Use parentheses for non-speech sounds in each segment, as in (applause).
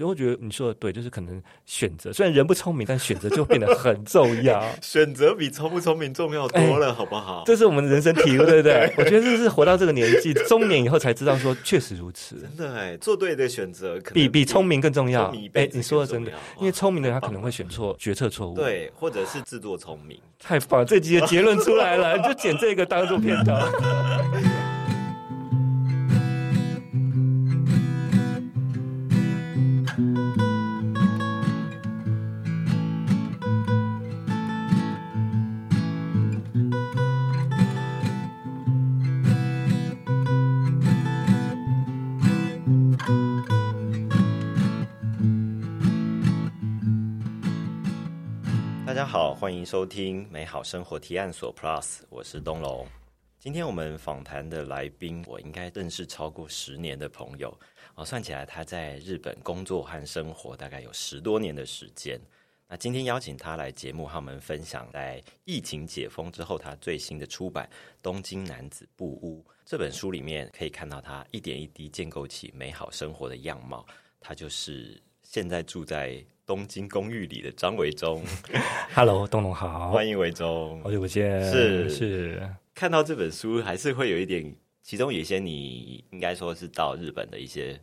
我觉得你说的对，就是可能选择，虽然人不聪明，但选择就变得很重要。(laughs) 选择比聪不聪明重要多了，好不好？这是我们的人生体悟，对不 (laughs) 对？我觉得这是活到这个年纪，中年以后才知道说，确实如此。真的哎，做对的选择比比聪明更重要。哎，你说的真的，因为聪明的人他可能会选错决策错误，对，或者是自作聪明。太棒，这集的结论出来了，就捡这个当做片头。(laughs) 欢迎收听美好生活提案所 Plus，我是东龙。今天我们访谈的来宾，我应该认识超过十年的朋友哦，算起来他在日本工作和生活大概有十多年的时间。那今天邀请他来节目，和我们分享在疫情解封之后，他最新的出版《东京男子布屋》这本书里面，可以看到他一点一滴建构起美好生活的样貌。他就是现在住在。东京公寓里的张维忠，(laughs) Hello，东龙好，欢迎维忠，好久不见，是。是，看到这本书还是会有一点，其中有一些你应该说是到日本的一些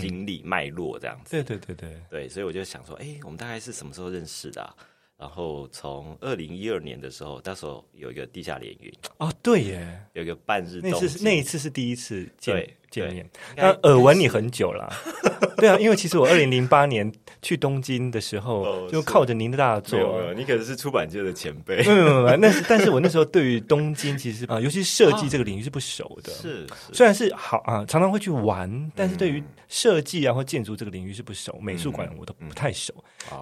经历脉络这样子，对对对对。对，所以我就想说，哎，我们大概是什么时候认识的？然后从二零一二年的时候，那时候有一个地下联运哦，对耶，有一个半日，那次那一次是第一次见见面，那耳闻你很久了，(laughs) 对啊，因为其实我二零零八年。去东京的时候，就靠着您的大作，你可能是出版界的前辈。(laughs) 嗯，那是，(laughs) 但是我那时候对于东京其实啊，尤其是设计这个领域是不熟的。是，虽然是好啊，常常会去玩，但是对于设计啊或建筑这个领域是不熟，美术馆我都不太熟。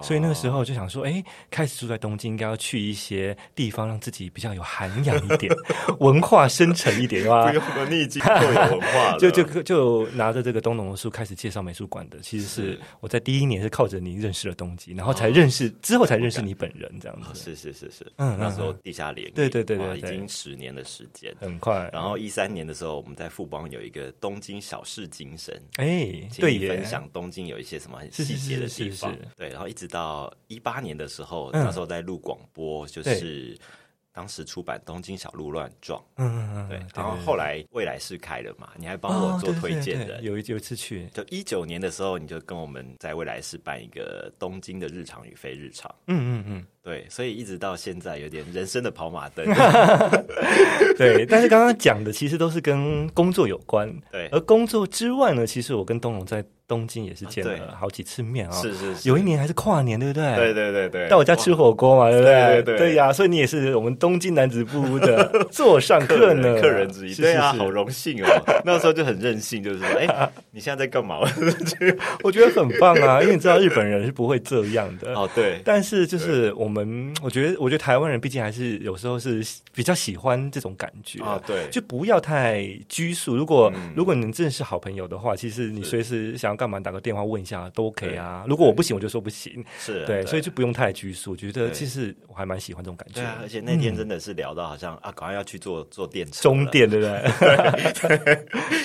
所以那个时候就想说，哎，开始住在东京，应该要去一些地方，让自己比较有涵养一点，文化深沉一点，对吧？不用了，你已经够有文化。就就就拿着这个东农的书开始介绍美术馆的，其实是我在第一年是靠着。你认识了东京，然后才认识之后才认识你本人，这样子是是是是，嗯，那时候地下联对对对对，已经十年的时间，很快。然后一三年的时候，我们在富邦有一个东京小事精神，哎，对，分享东京有一些什么很细节的地方，对。然后一直到一八年的时候，那时候在录广播，就是。当时出版《东京小路乱撞》，嗯嗯嗯，对，然后后来未来是开了嘛，你还帮我做推荐的，有一有一次去，就一九年的时候，你就跟我们在未来是办一个东京的日常与非日常，嗯嗯嗯。对，所以一直到现在有点人生的跑马灯。(laughs) 对，但是刚刚讲的其实都是跟工作有关。对，而工作之外呢，其实我跟东龙在东京也是见了好几次面啊。是是，有一年还是跨年，对不对？对对对对，到我家吃火锅嘛，对不对？对对呀，所以你也是我们东京男子部的 (laughs) 座上客呢，客人之一。对啊，好荣幸哦。那时候就很任性，就是说，(laughs) 哎，你现在在干嘛？(laughs) 我觉得很棒啊，因为你知道日本人是不会这样的。哦，对。但是就是我们。我觉得，我觉得台湾人毕竟还是有时候是比较喜欢这种感觉啊，对，就不要太拘束。如果如果你真的是好朋友的话，其实你随时想要干嘛，打个电话问一下都 OK 啊。如果我不行，我就说不行，是对，所以就不用太拘束。我觉得其实我还蛮喜欢这种感觉。对啊，而且那天真的是聊到好像啊，赶快要去做坐电车，中电对不对？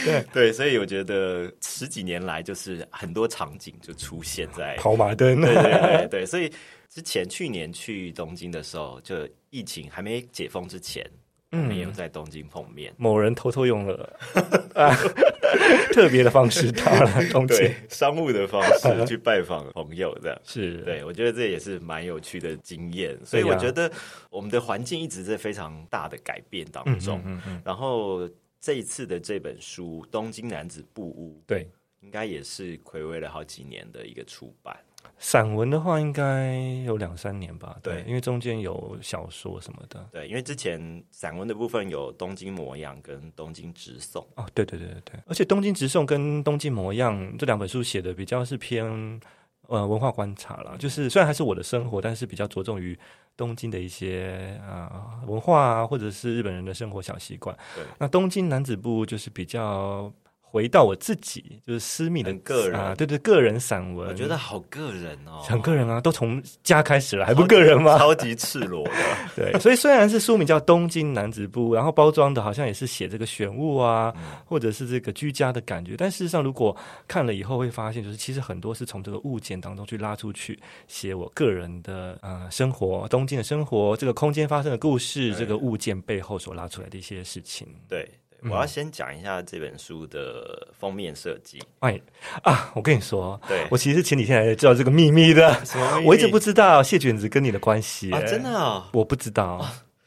对对，所以我觉得十几年来就是很多场景就出现在跑马灯，对对对对，所以。之前去年去东京的时候，就疫情还没解封之前，我们有在东京碰面。某人偷偷用了 (laughs) 特别的方式到了东京，(laughs) 商务的方式去拜访朋友，这样是对。我觉得这也是蛮有趣的经验，所以我觉得我们的环境一直在非常大的改变当中。然后这一次的这本书《东京男子布屋》，对，应该也是暌违了好几年的一个出版。散文的话，应该有两三年吧。对，因为中间有小说什么的。对，因为之前散文的部分有《东京模样》跟《东京直送》。哦，对对对对对。而且《东京直送》跟《东京模样》这两本书写的比较是偏呃文化观察了，就是虽然还是我的生活，但是比较着重于东京的一些啊文化啊，或者是日本人的生活小习惯。对。那《东京男子部》就是比较。回到我自己，就是私密的个人啊，对对，个人散文，我觉得好个人哦，很个人啊，都从家开始了，还不个人吗？超级赤裸的，(laughs) 对。所以虽然是书名叫《东京男子部》，然后包装的好像也是写这个选物啊，或者是这个居家的感觉，但事实上，如果看了以后会发现，就是其实很多是从这个物件当中去拉出去写我个人的呃生活，东京的生活，这个空间发生的故事，这个物件背后所拉出来的一些事情，对。我要先讲一下这本书的封面设计。哎啊，我跟你说，对我其实前几天才知道这个秘密的，(laughs) 什么？我一直不知道谢卷子跟你的关系啊，真的，我不知道。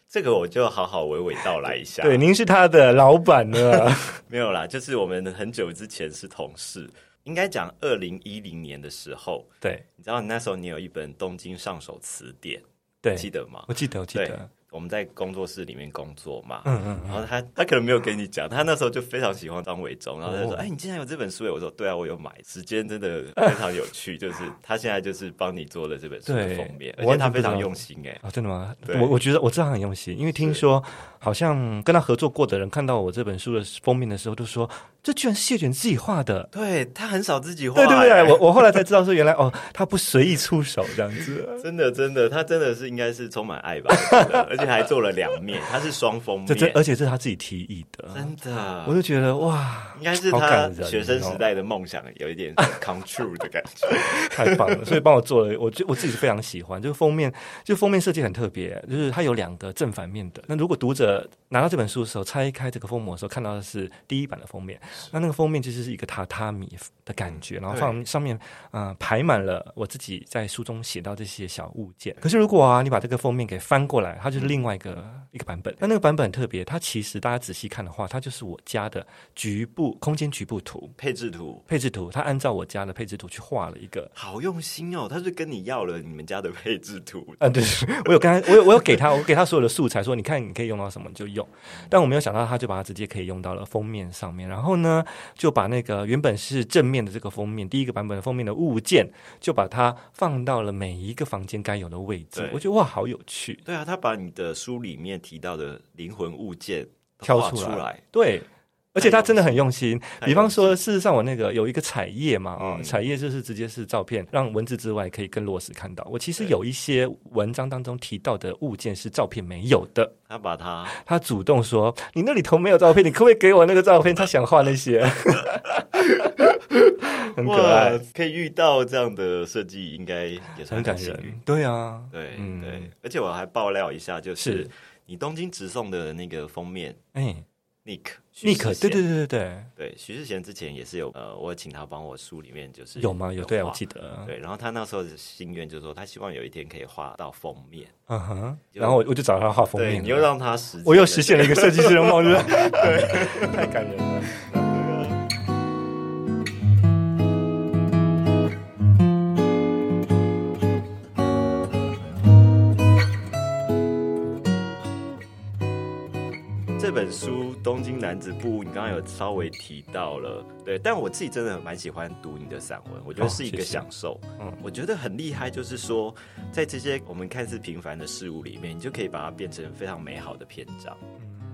这个我就好好娓娓道来一下。对，您是他的老板呢？(laughs) 没有啦，就是我们很久之前是同事，应该讲二零一零年的时候。对，你知道那时候你有一本《东京上手词典》，对，记得吗？我记得，我记得。我们在工作室里面工作嘛，嗯嗯，然后他他可能没有跟你讲，他那时候就非常喜欢张伟忠，然后他就说：“哎，你竟然有这本书？”我说：“对啊，我有买。”时间真的 (laughs) 非常有趣，就是他现在就是帮你做了这本书的封面，而且他非常用心哎啊，真的吗？我我觉得我知道很用心，因为听说好像跟他合作过的人看到我这本书的封面的时候，都说这居然是谢卷自己画的。对他很少自己画，对对对，我我后来才知道说原来哦，他不随意出手这样子，真的真的，他真的是应该是充满爱吧，而且还做了两。面，他是双封面，这而且这是他自己提议的，真的，我就觉得哇，应该是他学生时代的梦想，有一点 come true 的感觉，(laughs) 太棒了。所以帮我做了，我就我自己是非常喜欢，就是封面，就封面设计很特别，就是它有两个正反面的。那如果读者拿到这本书的时候，拆开这个封膜的时候，看到的是第一版的封面，那那个封面其实是一个榻榻米的感觉，然后放上面嗯排满了我自己在书中写到这些小物件。可是如果啊，你把这个封面给翻过来，它就是另外一个。一个版本，那那个版本很特别，它其实大家仔细看的话，它就是我家的局部空间局部图、配置图、配置图，它按照我家的配置图去画了一个，好用心哦！他是跟你要了你们家的配置图，嗯，对，我有跟他，我有我有给他，我给他所有的素材，说你看你可以用到什么就用，但我没有想到他就把它直接可以用到了封面上面，然后呢，就把那个原本是正面的这个封面，第一个版本的封面的物件，就把它放到了每一个房间该有的位置，我觉得哇，好有趣，对啊，他把你的书里面。提到的灵魂物件挑出来，对，而且他真的很用心。比方说，事实上我那个有一个彩页嘛，啊，彩页就是直接是照片，让文字之外可以更落实看到。我其实有一些文章当中提到的物件是照片没有的，他把它，他主动说：“你那里头没有照片，你可不可以给我那个照片？”他想画那些，(laughs) 很可爱。可以遇到这样的设计，应该也是很感人。对啊，对，对，而且我还爆料一下，就是。你东京直送的那个封面，哎，Nick，Nick，对对对对对。对，徐世贤之前也是有，呃，我请他帮我书里面就是有吗？有，对我记得，对，然后他那时候的心愿就是说，他希望有一天可以画到封面，嗯哼，然后我我就找他画封面，你又让他实，我又实现了一个设计师的梦，对，(laughs) 太感人了。书《东京男子部》，你刚刚有稍微提到了，对，但我自己真的蛮喜欢读你的散文，我觉得是一个享受。嗯，我觉得很厉害，就是说，在这些我们看似平凡的事物里面，你就可以把它变成非常美好的篇章。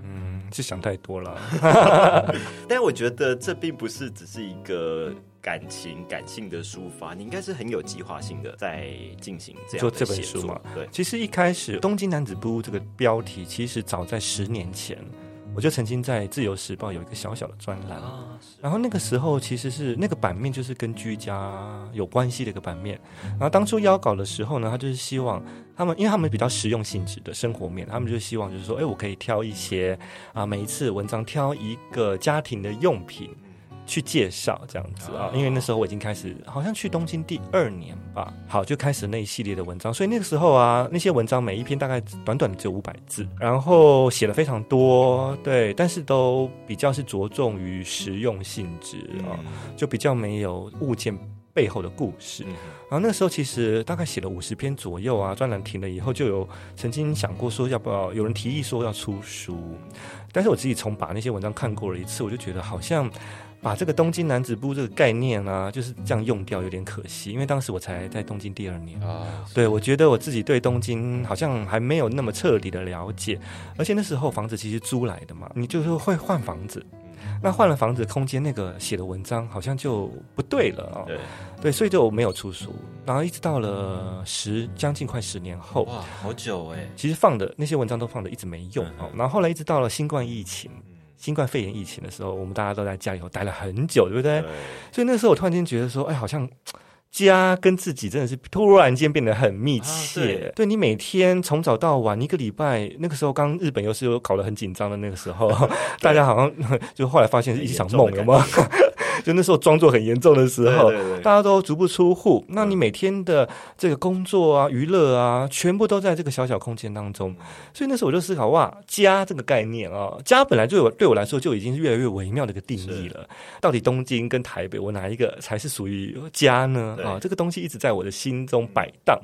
嗯，是想太多了。(laughs) 但我觉得这并不是只是一个感情、感性的抒发，你应该是很有计划性的在进行这样做这本书嘛？对，其实一开始《东京男子部》这个标题，其实早在十年前。我就曾经在《自由时报》有一个小小的专栏，然后那个时候其实是那个版面就是跟居家有关系的一个版面。然后当初邀稿的时候呢，他就是希望他们，因为他们比较实用性质的生活面，他们就希望就是说，哎，我可以挑一些啊，每一次文章挑一个家庭的用品。去介绍这样子啊，因为那时候我已经开始，好像去东京第二年吧，好就开始那一系列的文章，所以那个时候啊，那些文章每一篇大概短短的只有五百字，然后写了非常多，对，但是都比较是着重于实用性质啊，就比较没有物件背后的故事。然后那个时候其实大概写了五十篇左右啊，专栏停了以后，就有曾经想过说要不要有人提议说要出书，但是我自己从把那些文章看过了一次，我就觉得好像。把这个东京男子部这个概念啊，就是这样用掉，有点可惜。因为当时我才在东京第二年啊，对我觉得我自己对东京好像还没有那么彻底的了解，而且那时候房子其实租来的嘛，你就是会换房子，那换了房子空间，那个写的文章好像就不对了啊。对对，所以就没有出书。然后一直到了十将近快十年后，哇，好久哎。其实放的那些文章都放的一直没用哦。然后后来一直到了新冠疫情。新冠肺炎疫情的时候，我们大家都在家里头待了很久，对不对？所以那时候我突然间觉得说，哎，好像家跟自己真的是突然间变得很密切。对你每天从早到晚，一个礼拜，那个时候刚日本又是有搞得很紧张的那个时候，(laughs) 大家好像就后来发现是一场梦，有吗？就那时候装作很严重的时候，大家都足不出户。那你每天的这个工作啊、娱乐啊，全部都在这个小小空间当中。所以那时候我就思考：哇，家这个概念啊，家本来就有对我来说就已经是越来越微妙的一个定义了。到底东京跟台北，我哪一个才是属于家呢？啊，这个东西一直在我的心中摆荡。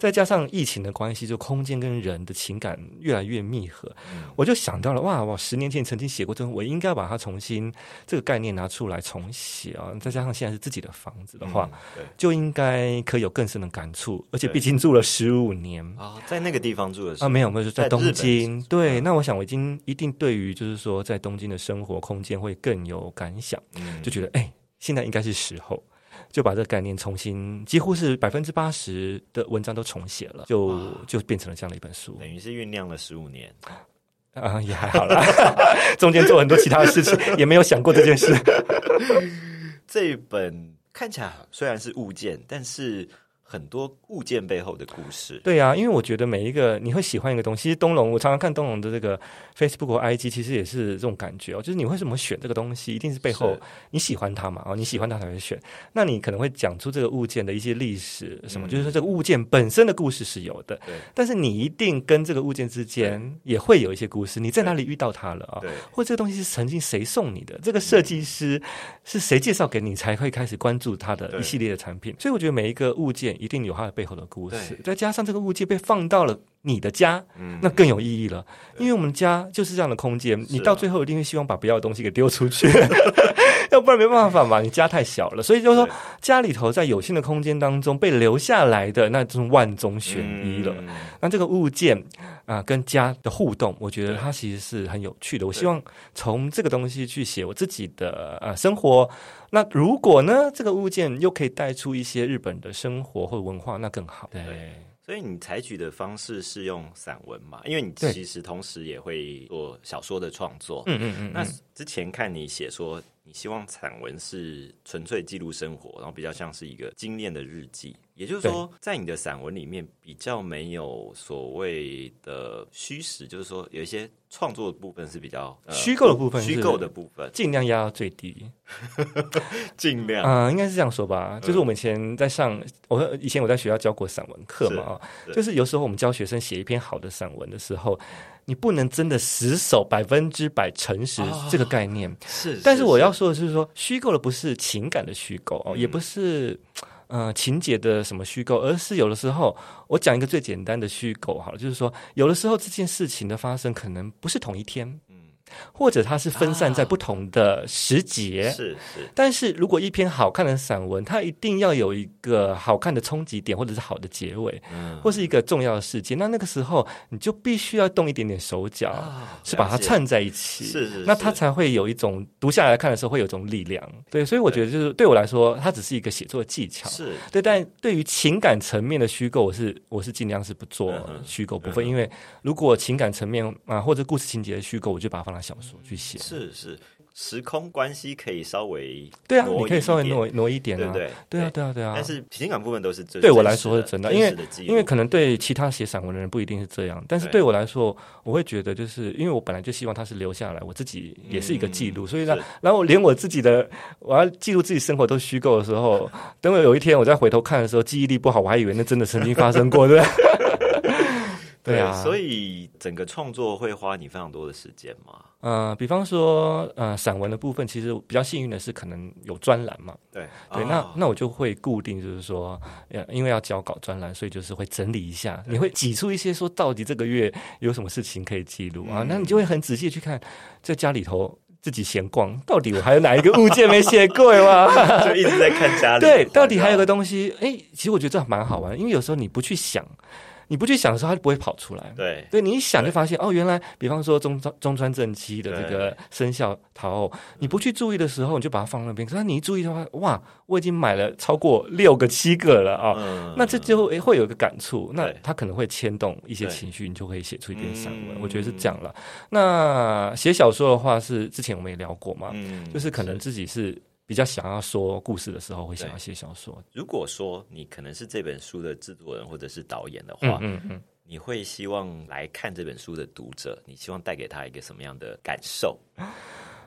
再加上疫情的关系，就空间跟人的情感越来越密合，我就想到了：哇，我十年前曾经写过这种，我应该把它重新这个概念拿出来重写啊！再加上现在是自己的房子的话，就应该可以有更深的感触。而且毕竟住了十五年啊，在那个地方住的啊，没有没有，在东京。对，那我想我已经一定对于就是说在东京的生活空间会更有感想，就觉得哎，现在应该是时候。就把这个概念重新，几乎是百分之八十的文章都重写了，就就变成了这样的一本书。等于是酝酿了十五年，啊，也还好啦，(laughs) 中间做很多其他的事情，也没有想过这件事。(laughs) 这一本看起来虽然是物件，但是。很多物件背后的故事，对啊，因为我觉得每一个你会喜欢一个东西，其实东龙，我常常看东龙的这个 Facebook 或 IG，其实也是这种感觉哦，就是你为什么选这个东西，一定是背后你喜欢它嘛，哦，你喜欢它才会选，那你可能会讲出这个物件的一些历史什么，就是说这个物件本身的故事是有的，对，但是你一定跟这个物件之间也会有一些故事，你在哪里遇到它了啊？对，或这个东西是曾经谁送你的，这个设计师是谁介绍给你，才会开始关注它的一系列的产品，所以我觉得每一个物件。一定有它的背后的故事，再加上这个物件被放到了你的家，那更有意义了。因为我们家就是这样的空间，你到最后一定会希望把不要的东西给丢出去，(laughs) (laughs) 要不然没办法嘛。你家太小了，所以就说家里头在有限的空间当中被留下来的那就是万中选一了。那这个物件啊，跟家的互动，我觉得它其实是很有趣的。我希望从这个东西去写我自己的呃生活。那如果呢，这个物件又可以带出一些日本的生活或文化，那更好。对，所以你采取的方式是用散文嘛？因为你其实同时也会做小说的创作。嗯嗯嗯。那之前看你写说，你希望散文是纯粹记录生活，然后比较像是一个精炼的日记。也就是说，在你的散文里面比较没有所谓的虚实，就是说有一些创作的部分是比较虚构的部分，虚构的部分尽量压到最低，(laughs) 尽量啊，应该是这样说吧。就是我们以前在上，我以前我在学校教过散文课嘛啊，就是有时候我们教学生写一篇好的散文的时候，你不能真的死守百分之百诚实这个概念，是。但是我要说的是说，虚构的不是情感的虚构哦，也不是。呃，情节的什么虚构，而是有的时候，我讲一个最简单的虚构好了，就是说，有的时候这件事情的发生可能不是同一天。或者它是分散在不同的时节，是是。但是如果一篇好看的散文，它一定要有一个好看的冲击点，或者是好的结尾，嗯，或是一个重要的事件，那那个时候你就必须要动一点点手脚，是把它串在一起，是是。那它才会有一种读下来看的时候会有一种力量，对。所以我觉得就是对我来说，它只是一个写作技巧，是对。但对于情感层面的虚构，我是我是尽量是不做虚构部分，因为如果情感层面啊或者故事情节的虚构，我就把它放在小说去写。是是，时空关系可以稍微对啊，你可以稍微挪挪一点啊，对对？啊对。啊对啊。但是情感部分都是对我来说是真的，因为因为可能对其他写散文的人不一定是这样，但是对。我来说，我会觉得就是因为我本来就希望它是留下来，我自己也是一个记录，所以呢，然后连我自己的我要记录自己生活都虚构的时候，等我有一天我再回头看的时候，记忆力不好，我还以为那真的曾经发生过，对。对啊，所以整个创作会花你非常多的时间嘛。呃，比方说，呃，散文的部分，其实比较幸运的是，可能有专栏嘛。对对，那那我就会固定，就是说，因为要交稿专栏，所以就是会整理一下。你会挤出一些说，到底这个月有什么事情可以记录啊？那你就会很仔细去看，在家里头自己闲逛，到底我还有哪一个物件没写过吗？(laughs) 就一直在看家里。对，到底还有个东西，哎，其实我觉得这蛮好玩，因为有时候你不去想。你不去想的时候，它就不会跑出来。对，对你一想就发现哦，原来比方说中中川正七的这个生肖桃偶，你不去注意的时候，你就把它放那边。可是你一注意的话，哇，我已经买了超过六个、七个了啊！那这就会会有一个感触，那它可能会牵动一些情绪，你就可以写出一篇散文。我觉得是这样了。那写小说的话，是之前我们也聊过嘛，就是可能自己是。比较想要说故事的时候，会想要写小说。如果说你可能是这本书的制作人或者是导演的话，嗯嗯，你会希望来看这本书的读者，你希望带给他一个什么样的感受？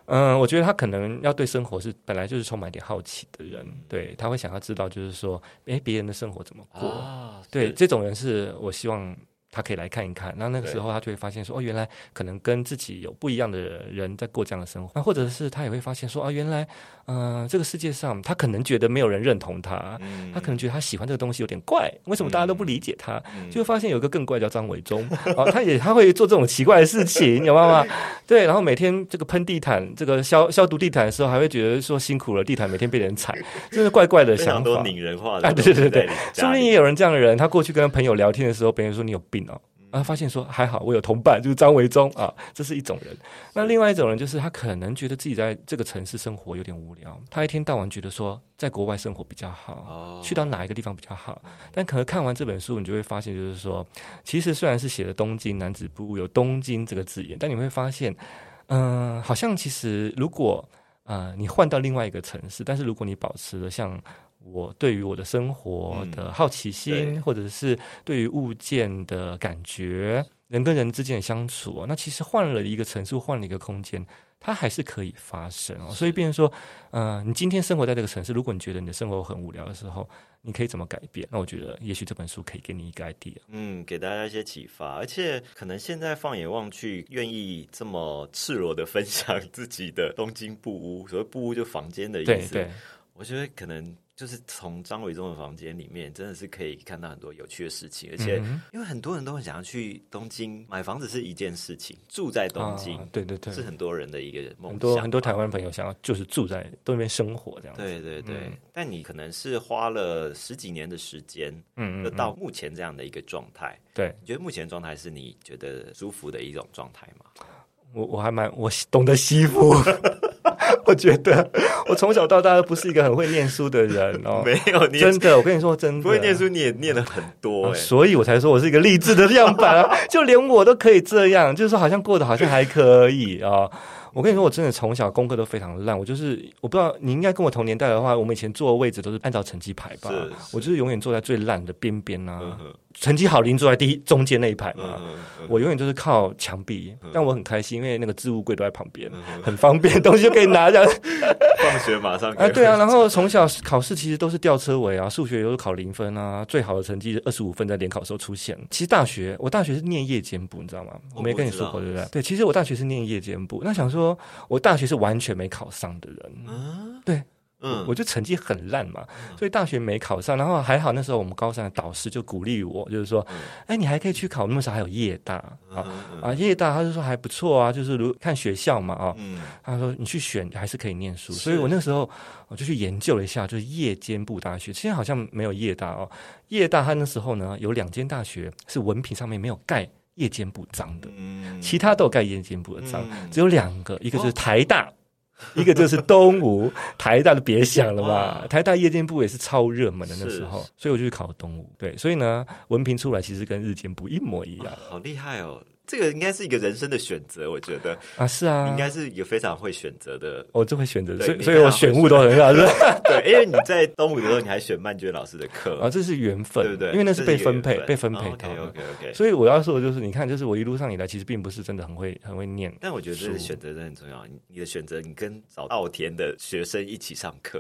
嗯，我觉得他可能要对生活是本来就是充满点好奇的人，对他会想要知道，就是说，哎，别人的生活怎么过？对，这种人是我希望。他可以来看一看，那那个时候他就会发现说，哦，原来可能跟自己有不一样的人在过这样的生活，那或者是他也会发现说，啊，原来，嗯，这个世界上他可能觉得没有人认同他，他可能觉得他喜欢这个东西有点怪，为什么大家都不理解他？就发现有一个更怪叫张伟忠，哦，他也他会做这种奇怪的事情，有吗？(laughs) 对，然后每天这个喷地毯，这个消消毒地毯的时候，还会觉得说辛苦了，地毯每天被人踩，真是怪怪的想法，拧人化的，对对对对，说不定也有人这样的人，他过去跟朋友聊天的时候，别人说你有病。啊，发现说还好，我有同伴，就是张维忠啊，这是一种人。那另外一种人就是他可能觉得自己在这个城市生活有点无聊，他一天到晚觉得说在国外生活比较好，去到哪一个地方比较好。但可能看完这本书，你就会发现，就是说，其实虽然是写的东京男子部有东京这个字眼，但你会发现，嗯，好像其实如果啊，你换到另外一个城市，但是如果你保持了像。我对于我的生活的好奇心，或者是对于物件的感觉，人跟人之间的相处，那其实换了一个城市，换了一个空间，它还是可以发生哦。所以，变成说，呃，你今天生活在这个城市，如果你觉得你的生活很无聊的时候，你可以怎么改变？那我觉得，也许这本书可以给你一个 idea，嗯，给大家一些启发。而且，可能现在放眼望去，愿意这么赤裸的分享自己的东京布屋，所谓布屋就房间的意思，对我觉得可能。就是从张伟忠的房间里面，真的是可以看到很多有趣的事情，而且因为很多人都很想要去东京买房子是一件事情，住在东京，对对对，是很多人的一个梦想。很多很多台湾朋友想要就是住在东边生活这样。对对对，但你可能是花了十几年的时间，嗯嗯，到目前这样的一个状态，对，你觉得目前状态是你觉得舒服的一种状态吗？我我还蛮我懂得惜福。(laughs) 我觉得我从小到大都不是一个很会念书的人哦，(laughs) 没有，真的，我跟你说真的，不会念书你也念了很多，所以我才说我是一个励志的样板啊，(laughs) 就连我都可以这样，就是说好像过得好像还可以啊。我跟你说，我真的从小功课都非常烂。我就是，我不知道你应该跟我同年代的话，我们以前坐的位置都是按照成绩排吧。我就是永远坐在最烂的边边啊。成绩好，邻坐在第一中间那一排嘛。我永远都是靠墙壁，但我很开心，因为那个置物柜都在旁边，很方便，东西就可以拿着。(laughs) 放学马上。啊，对啊。然后从小考试其实都是吊车尾啊，数学有时候考零分啊，最好的成绩二十五分在联考时候出现。其实大学，我大学是念夜间部，你知道吗？我没跟你说过，对不对？对，其实我大学是念夜间部。那想说。说我大学是完全没考上的人，对，嗯，我就成绩很烂嘛，所以大学没考上。然后还好那时候我们高三的导师就鼓励我，就是说，哎，你还可以去考，那么少还有夜大啊啊，夜大，他就说还不错啊，就是如看学校嘛啊，他说你去选还是可以念书。所以我那时候我就去研究了一下，就是夜间部大学，现在好像没有夜大哦，夜大他那时候呢有两间大学是文凭上面没有盖。夜间部章的，其他都有盖夜间部的章，只有两个，一个就是台大，一个就是东吴。台大的别想了吧，台大夜间部也是超热门的那时候，所以我就去考东吴。对，所以呢，文凭出来其实跟日间部一模一样，好厉害哦。这个应该是一个人生的选择，我觉得啊，是啊，应该是一个非常会选择的。我就会选择，所以所以我选物都很好，是吧？(laughs) 对，因为你在东吴的时候，你还选曼娟老师的课啊，这是缘分，对不对？因为那是被分配，被分配到。OK OK。所以我要说的就是，你看，就是我一路上以来，其实并不是真的很会很会念，但我觉得这选择真的很重要。你的选择，你跟找稻田的学生一起上课。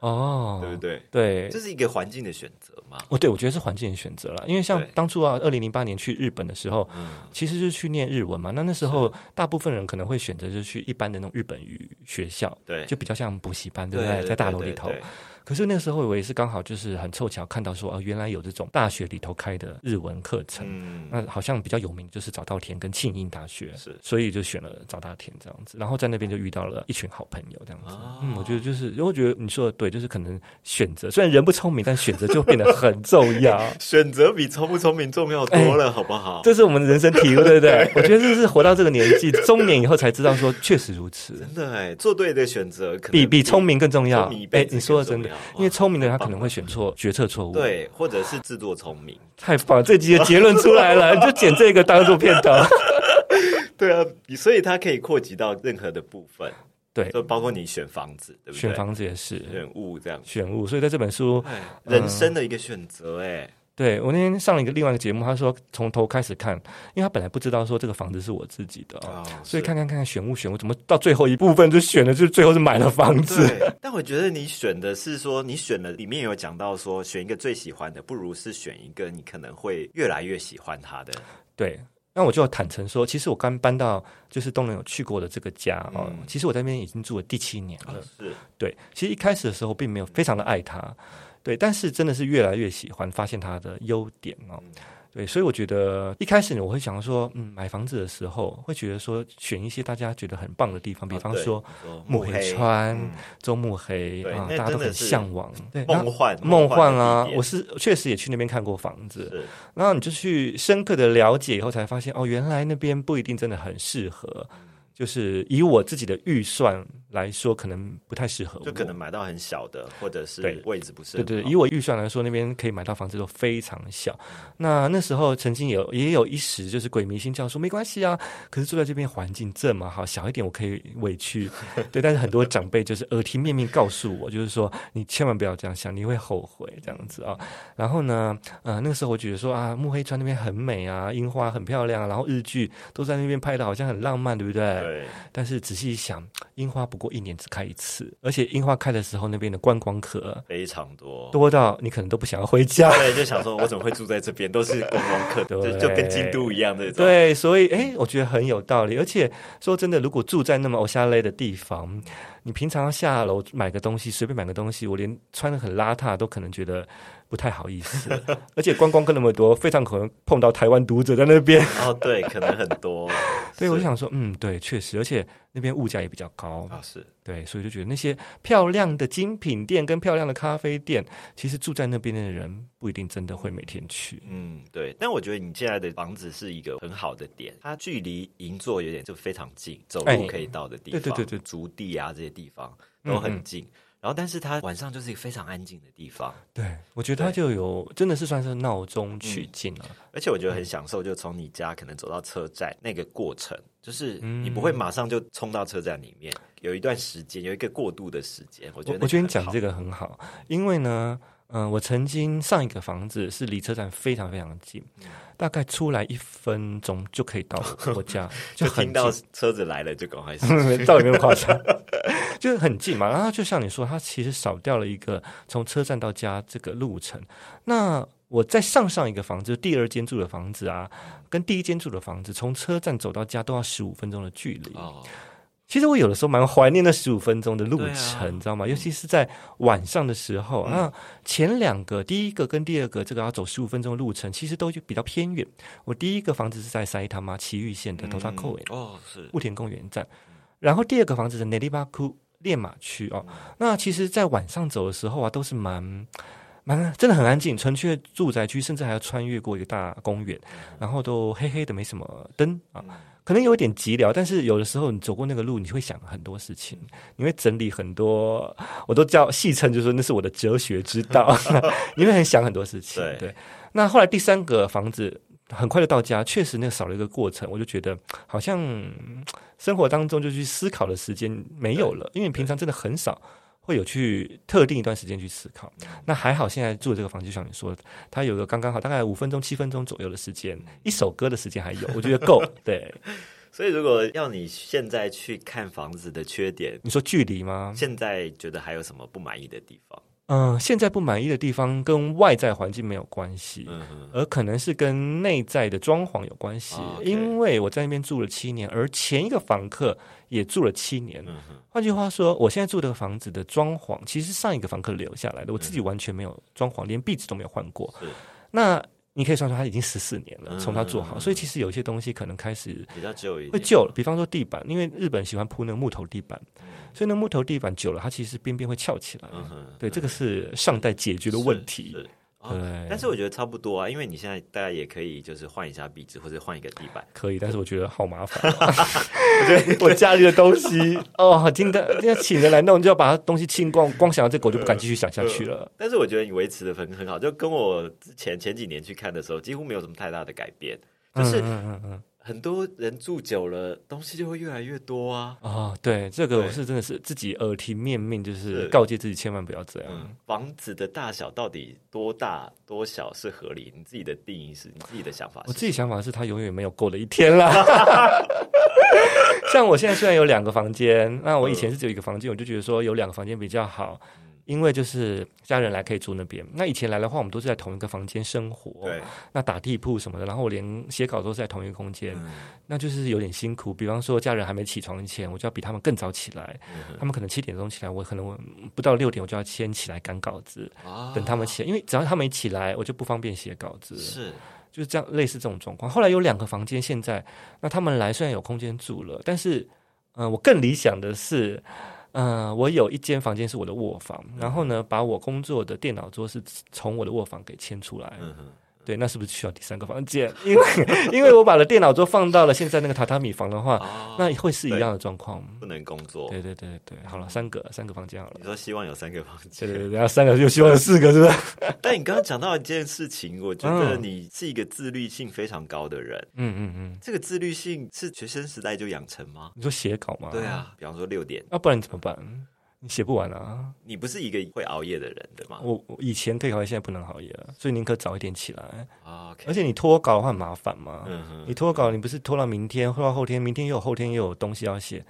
哦，对不对？对，这是一个环境的选择嘛？哦，对，我觉得是环境的选择了。因为像当初啊，二零零八年去日本的时候，其实是去念日文嘛。那那时候大部分人可能会选择就去一般的那种日本语学校，对，就比较像补习班，对不对？在大楼里头。可是那个时候我也是刚好就是很凑巧看到说，哦，原来有这种大学里头开的日文课程，嗯，那好像比较有名就是早稻田跟庆应大学，是所以就选了早稻田这样子，然后在那边就遇到了一群好朋友这样子。哦嗯，我觉得就是，因为我觉得你说的对，就是可能选择虽然人不聪明，但选择就变得很重要。(laughs) 选择比聪不聪明重要多了，好不好？这是我们的人生体悟，对不对？我觉得这是活到这个年纪，中年以后才知道说，确实如此。真的哎，做对的选择可能比比聪明更重要哎，子你说的真的因为聪明的人他可能会选错决策错误。，对，或者是自作聪明。太棒了，这集的结论出来了，(laughs) 就剪这个当做片头。(laughs) 对啊，所以它可以扩及到任何的部分，对，就包括你选房子，对不对？选房子也是选物这样。选物，所以在这本书，哎，人生的一个选择，哎，对我那天上了一个另外一个节目，他说从头开始看，因为他本来不知道说这个房子是我自己的所以看看看看选物选物，怎么到最后一部分就选了，就最后是买了房子。(laughs) 但我觉得你选的是说，你选的里面有讲到说，选一个最喜欢的，不如是选一个你可能会越来越喜欢它的。对，那我就坦诚说，其实我刚搬到就是东人有去过的这个家哦，嗯其实我在那边已经住了第七年了。是，对，其实一开始的时候并没有非常的爱它，对，但是真的是越来越喜欢，发现它的优点哦。嗯对，所以我觉得一开始呢，我会想说，嗯，买房子的时候会觉得说，选一些大家觉得很棒的地方，比方说木木黑川、嗯中目黑啊，大家都很向往。对，那梦幻梦幻啊我是确实也去那边看过房子，然后你就去深刻的了解以后，才发现哦，原来那边不一定真的很适合。就是以我自己的预算来说，可能不太适合我。就可能买到很小的，或者是对位置不是对对，以我预算来说，那边可以买到房子都非常小。那那时候曾经有也有一时就是鬼迷心窍，说没关系啊，可是住在这边环境这么好，小一点我可以委屈。(laughs) 对，但是很多长辈就是耳提面命告诉我，就是说你千万不要这样想，你会后悔这样子啊。然后呢，呃，那个时候我觉得说啊，木黑川那边很美啊，樱花很漂亮啊，然后日剧都在那边拍的好像很浪漫，对不对？对，但是仔细一想，樱花不过一年只开一次，而且樱花开的时候，那边的观光客非常多。多到你可能都不想要回家。对，就想说，我怎么会住在这边？都是观光客，(laughs) 对就就跟京都一样的。对，所以哎，我觉得很有道理。而且说真的，如果住在那么欧夏类的地方，你平常下楼买个东西，随便买个东西，我连穿的很邋遢都可能觉得不太好意思。(laughs) 而且观光客那么多，非常可能碰到台湾读者在那边。哦，对，可能很多。(laughs) 所以我就想说，嗯，对，确实，而且那边物价也比较高。啊，是对，所以就觉得那些漂亮的精品店跟漂亮的咖啡店，其实住在那边的人不一定真的会每天去。嗯，对，但我觉得你现在的房子是一个很好的点，它距离银座有点就非常近，走哎路可以到的地方，对对对对竹地啊这些地方都很嗯嗯近。然后，但是它晚上就是一个非常安静的地方，对，我觉得它就有真的是算是闹中取静了、而且我觉得很享受，就从你家可能走到车站那个过程，就是嗯。你不会马上就冲到车站里面，有一段时间，有一个过渡的时间。我觉得我我觉得你讲这个个很好，因为呢，嗯、我曾经上一个房子是离车站非常非常近，大概出来一分钟就可以到我我家，(laughs) 就很听到。车子来了就赶快 (laughs) 倒也没有夸张，就是很近嘛。然后就像你说，它其实少掉了一个从车站到家这个路程。那我在上上一个房子，第二间住的房子啊，跟第一间住的房子，从车站走到家都要十五分钟的距离。哦，其实我有的时候蛮怀念那十五分钟的路对程，啊你知道吗？尤其是在晚上的时候。嗯那前两个，第一个跟第二个，这个要走十五分钟的路程，其实都比较偏远。我第一个房子是在埼玉埼玉县的头沙扣尾嗯哦，是雾田公园站，然后第二个房子是内利巴库练马区哦。那其实，在晚上走的时候啊，都是蛮。蛮真的很安静，纯粹住宅区，甚至还要穿越过一个大公园，然后都黑黑的，没什么灯啊，可能有一点寂寥。但是有的时候你走过那个路，你会想很多事情，你会整理很多，我都叫戏称，就是说那是我的哲学之道，(laughs) 你会很想很多事情。对对，那后来第三个房子很快就到家，确实那个少了一个过程，我就觉得好像嗯生活当中就去思考的时间没有了，因为你平常真的很少。会有去特定一段时间去思考，那还好，现在住的这个房间，就像你说的，它有个刚刚好，大概五分钟、七分钟左右的时间，一首歌的时间还有，我觉得够。(laughs) 对，所以如果要你现在去看房子的缺点，你说距离吗？现在觉得还有什么不满意的地方？嗯，现在不满意的地方跟外在环境没有关系，而可能是跟内在的装潢有关系。因为我在那边住了七年，而前一个房客也住了七年。换句话说，我现在住的房子的装潢，其实上一个房客留下来的，我自己完全没有装潢，连壁纸都没有换过。那你可以算出他已经十四年了，从他做好，所以其实有些东西可能开始比较旧，会旧了。比方说地板，因为日本喜欢铺那个木头地板，所以那木头地板久了，它其实边边会翘起来。对，这个是尚待解决的问题。对，但是我觉得差不多啊，因为你现在大家也可以就是换一下壁纸或者换一个地板，可以。但是我觉得好麻烦，(laughs) 我觉得我家里的东西 (laughs) 哦，今天今天请人来弄，就要把它东西清光，光想到这狗就不敢继续想下去了。(laughs) 但是我觉得你维持的很很好，就跟我之前前几年去看的时候，几乎没有什么太大的改变，就是嗯嗯嗯。很多人住久了，东西就会越来越多啊！啊，对，这个我是真的是自己耳提面命，就是告诫自己千万不要这样。房子的大小到底多大多小是合理？你自己的定义是你自己的想法？我自己想法是，他永远没有够的一天啦。(laughs) 像我现在虽然有两个房间，那我以前是只有一个房间，我就觉得说有两个房间比较好。因为就是家人来可以住那边，那以前来的话，我们都是在同一个房间生活，对，那打地铺什么的，然后我连写稿都是在同一个空间，那就是有点辛苦。比方说家人还没起床前，我就要比他们更早起来，他们可能七点钟起来，我可能不到六点我就要先起来赶稿子，等他们起来，因为只要他们一起来，我就不方便写稿子，是就是这样类似这种状况。后来有两个房间，现在那他们来虽然有空间住了，但是嗯，我更理想的是。嗯，我有一间房间是我的卧房，然后呢，把我工作的电脑桌是从我的卧房给迁出来。对，那是不是需要第三个房间？(laughs) 因为因为我把了电脑桌放到了现在那个榻榻米房的话，那会是一样的状况，不能工作。对对对对，好了，三个三个房间好了。你说希望有三个房间，对对对，然后三个又希望有四个，是不是？(laughs) 但你刚刚讲到一件事情，我觉得你是一个自律性非常高的人。嗯嗯嗯，这个自律性是学生时代就养成吗？你说写稿吗？对啊，比方说六点，那不然你怎么办？你写不完啊！你不是一个会熬夜的人，对吗？我我以前可以熬夜，现在不能熬夜了，所以宁可早一点起来啊。而且你拖稿的话很麻烦嘛，你拖稿你不是拖到明天，拖到后天，明天又有后天又有东西要写。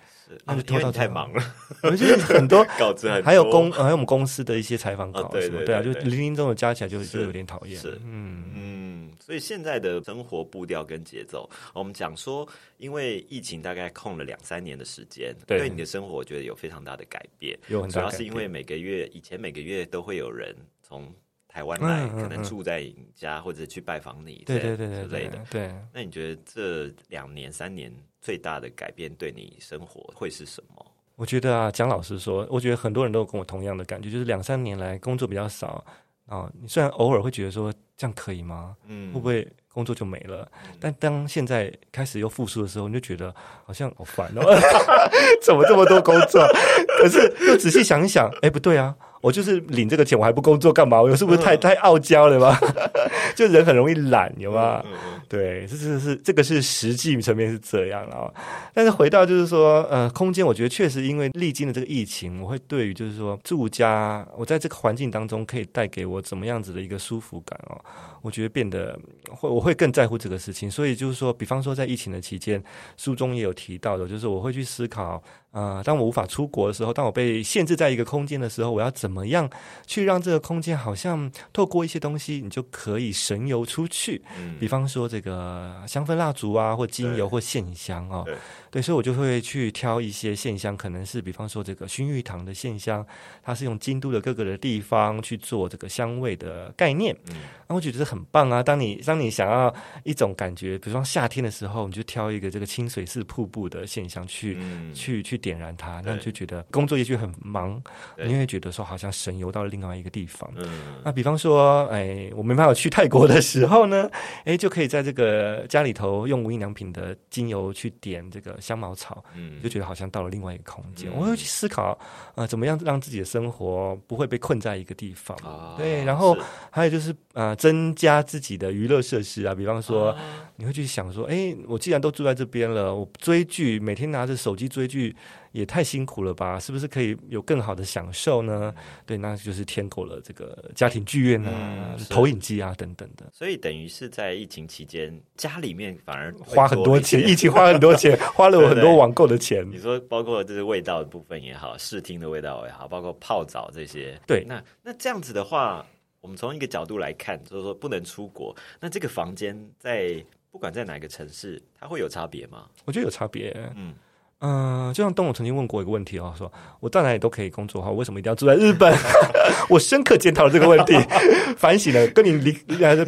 那就拖到太忙了，(laughs) 而且很多 (laughs) 稿子，还有公还有我们公司的一些采访稿对啊，就零零总总加起来就就有点讨厌。是，嗯嗯，所以现在的生活步调跟节奏，我们讲说，因为疫情大概空了两三年的时间，对你的生活，我觉得有非常大的改变。有主要是因为每个月以前每个月都会有人从台湾来，可能住在你家或者去拜访你，对对对之类的。对，那你觉得这两年三年？最大的改变对你生活会是什么？我觉得啊，蒋老师说，我觉得很多人都跟我同样的感觉，就是两三年来工作比较少啊。你虽然偶尔会觉得说这样可以吗？嗯，会不会工作就没了？但当现在开始又复苏的时候，你就觉得好像好烦哦，(laughs) 怎么这么多工作？(laughs) 可是又仔细想一想，哎，不对啊。我就是领这个钱，我还不工作干嘛？我是不是太太傲娇了吧？(laughs) 就人很容易懒，有吗？对，这是是这个是实际层面是这样啊。但是回到就是说，呃，空间，我觉得确实因为历经了这个疫情，我会对于就是说住家，我在这个环境当中可以带给我怎么样子的一个舒服感哦。我觉得变得会，我会更在乎这个事情。所以就是说，比方说在疫情的期间，书中也有提到的，就是我会去思考。啊，当我无法出国的时候，当我被限制在一个空间的时候，我要怎么样去让这个空间好像透过一些东西，你就可以神游出去？嗯，比方说这个香氛蜡烛啊，或精油或线香哦。对，所以我就会去挑一些线香，可能是比方说这个薰玉堂的线香，它是用京都的各个的地方去做这个香味的概念。嗯，那我觉得很棒啊。当你当你想要一种感觉，比如说夏天的时候，你就挑一个这个清水寺瀑布的线香去去去点燃它，那就觉得工作也许很忙，你会觉得说好像神游到了另外一个地方。嗯，那比方说，哎，我没办法去泰国的时候呢，哎，就可以在这个家里头用无印良品的精油去点这个。香茅草，嗯，就觉得好像到了另外一个空间。我会去思考，呃，怎么样让自己的生活不会被困在一个地方？对，然后还有就是，呃，增加自己的娱乐设施啊。比方说，你会去想说，哎，我既然都住在这边了，我追剧，每天拿着手机追剧，也太辛苦了吧？是不是可以有更好的享受呢？对，那就是添购了这个家庭剧院啊、投影机啊等等的。所以等于是在疫情期间，家里面反而花很多钱，疫情花很多钱，(laughs) 花了我很多网购的钱。你说包括就是味道的部分也好，视听的味道也好，包括泡澡这些。对，那那这样子的话，我们从一个角度来看，就是说不能出国，那这个房间在不管在哪个城市，它会有差别吗？我觉得有差别。嗯。嗯，就像东我曾经问过一个问题哦，说我到哪里都可以工作哈，为什么一定要住在日本？(laughs) 我深刻检讨了这个问题，(laughs) 反省了。跟你离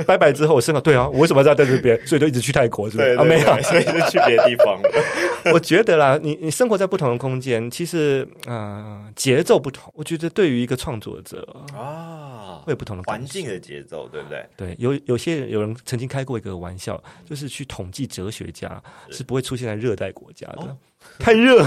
拜拜之后，我深刻对啊，我为什么要在这边？所以就一直去泰国，是不是？啊，没有，所以就去别的地方。(laughs) 我觉得啦，你你生活在不同的空间，其实啊，节奏不同。我觉得对于一个创作者啊，会有不同的环境的节奏，对不对？对，有有些有人曾经开过一个玩笑，就是去统计哲学家是不会出现在热带国家的。(laughs) 太热，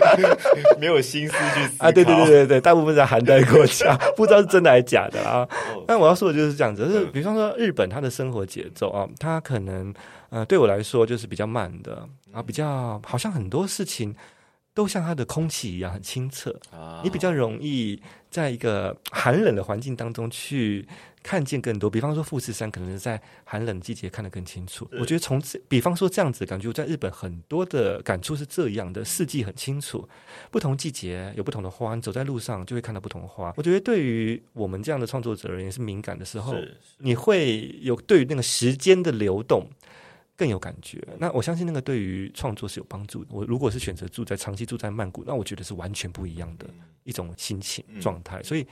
(laughs) 没有心思去啊！对对对对对，大部分在寒带国家，(laughs) 不知道是真的还是假的啊。但我要说的就是这样子，就是比方说日本，它的生活节奏啊，它可能呃对我来说就是比较慢的啊，比较好像很多事情。都像它的空气一样很清澈啊，你比较容易在一个寒冷的环境当中去看见更多。比方说富士山，可能是在寒冷季节看得更清楚。我觉得从这，比方说这样子感觉，我在日本很多的感触是这样的：四季很清楚，不同季节有不同的花，你走在路上就会看到不同的花。我觉得对于我们这样的创作者而言是敏感的时候，你会有对于那个时间的流动。更有感觉，那我相信那个对于创作是有帮助的。我如果是选择住在长期住在曼谷，那我觉得是完全不一样的一种心情状态。所以，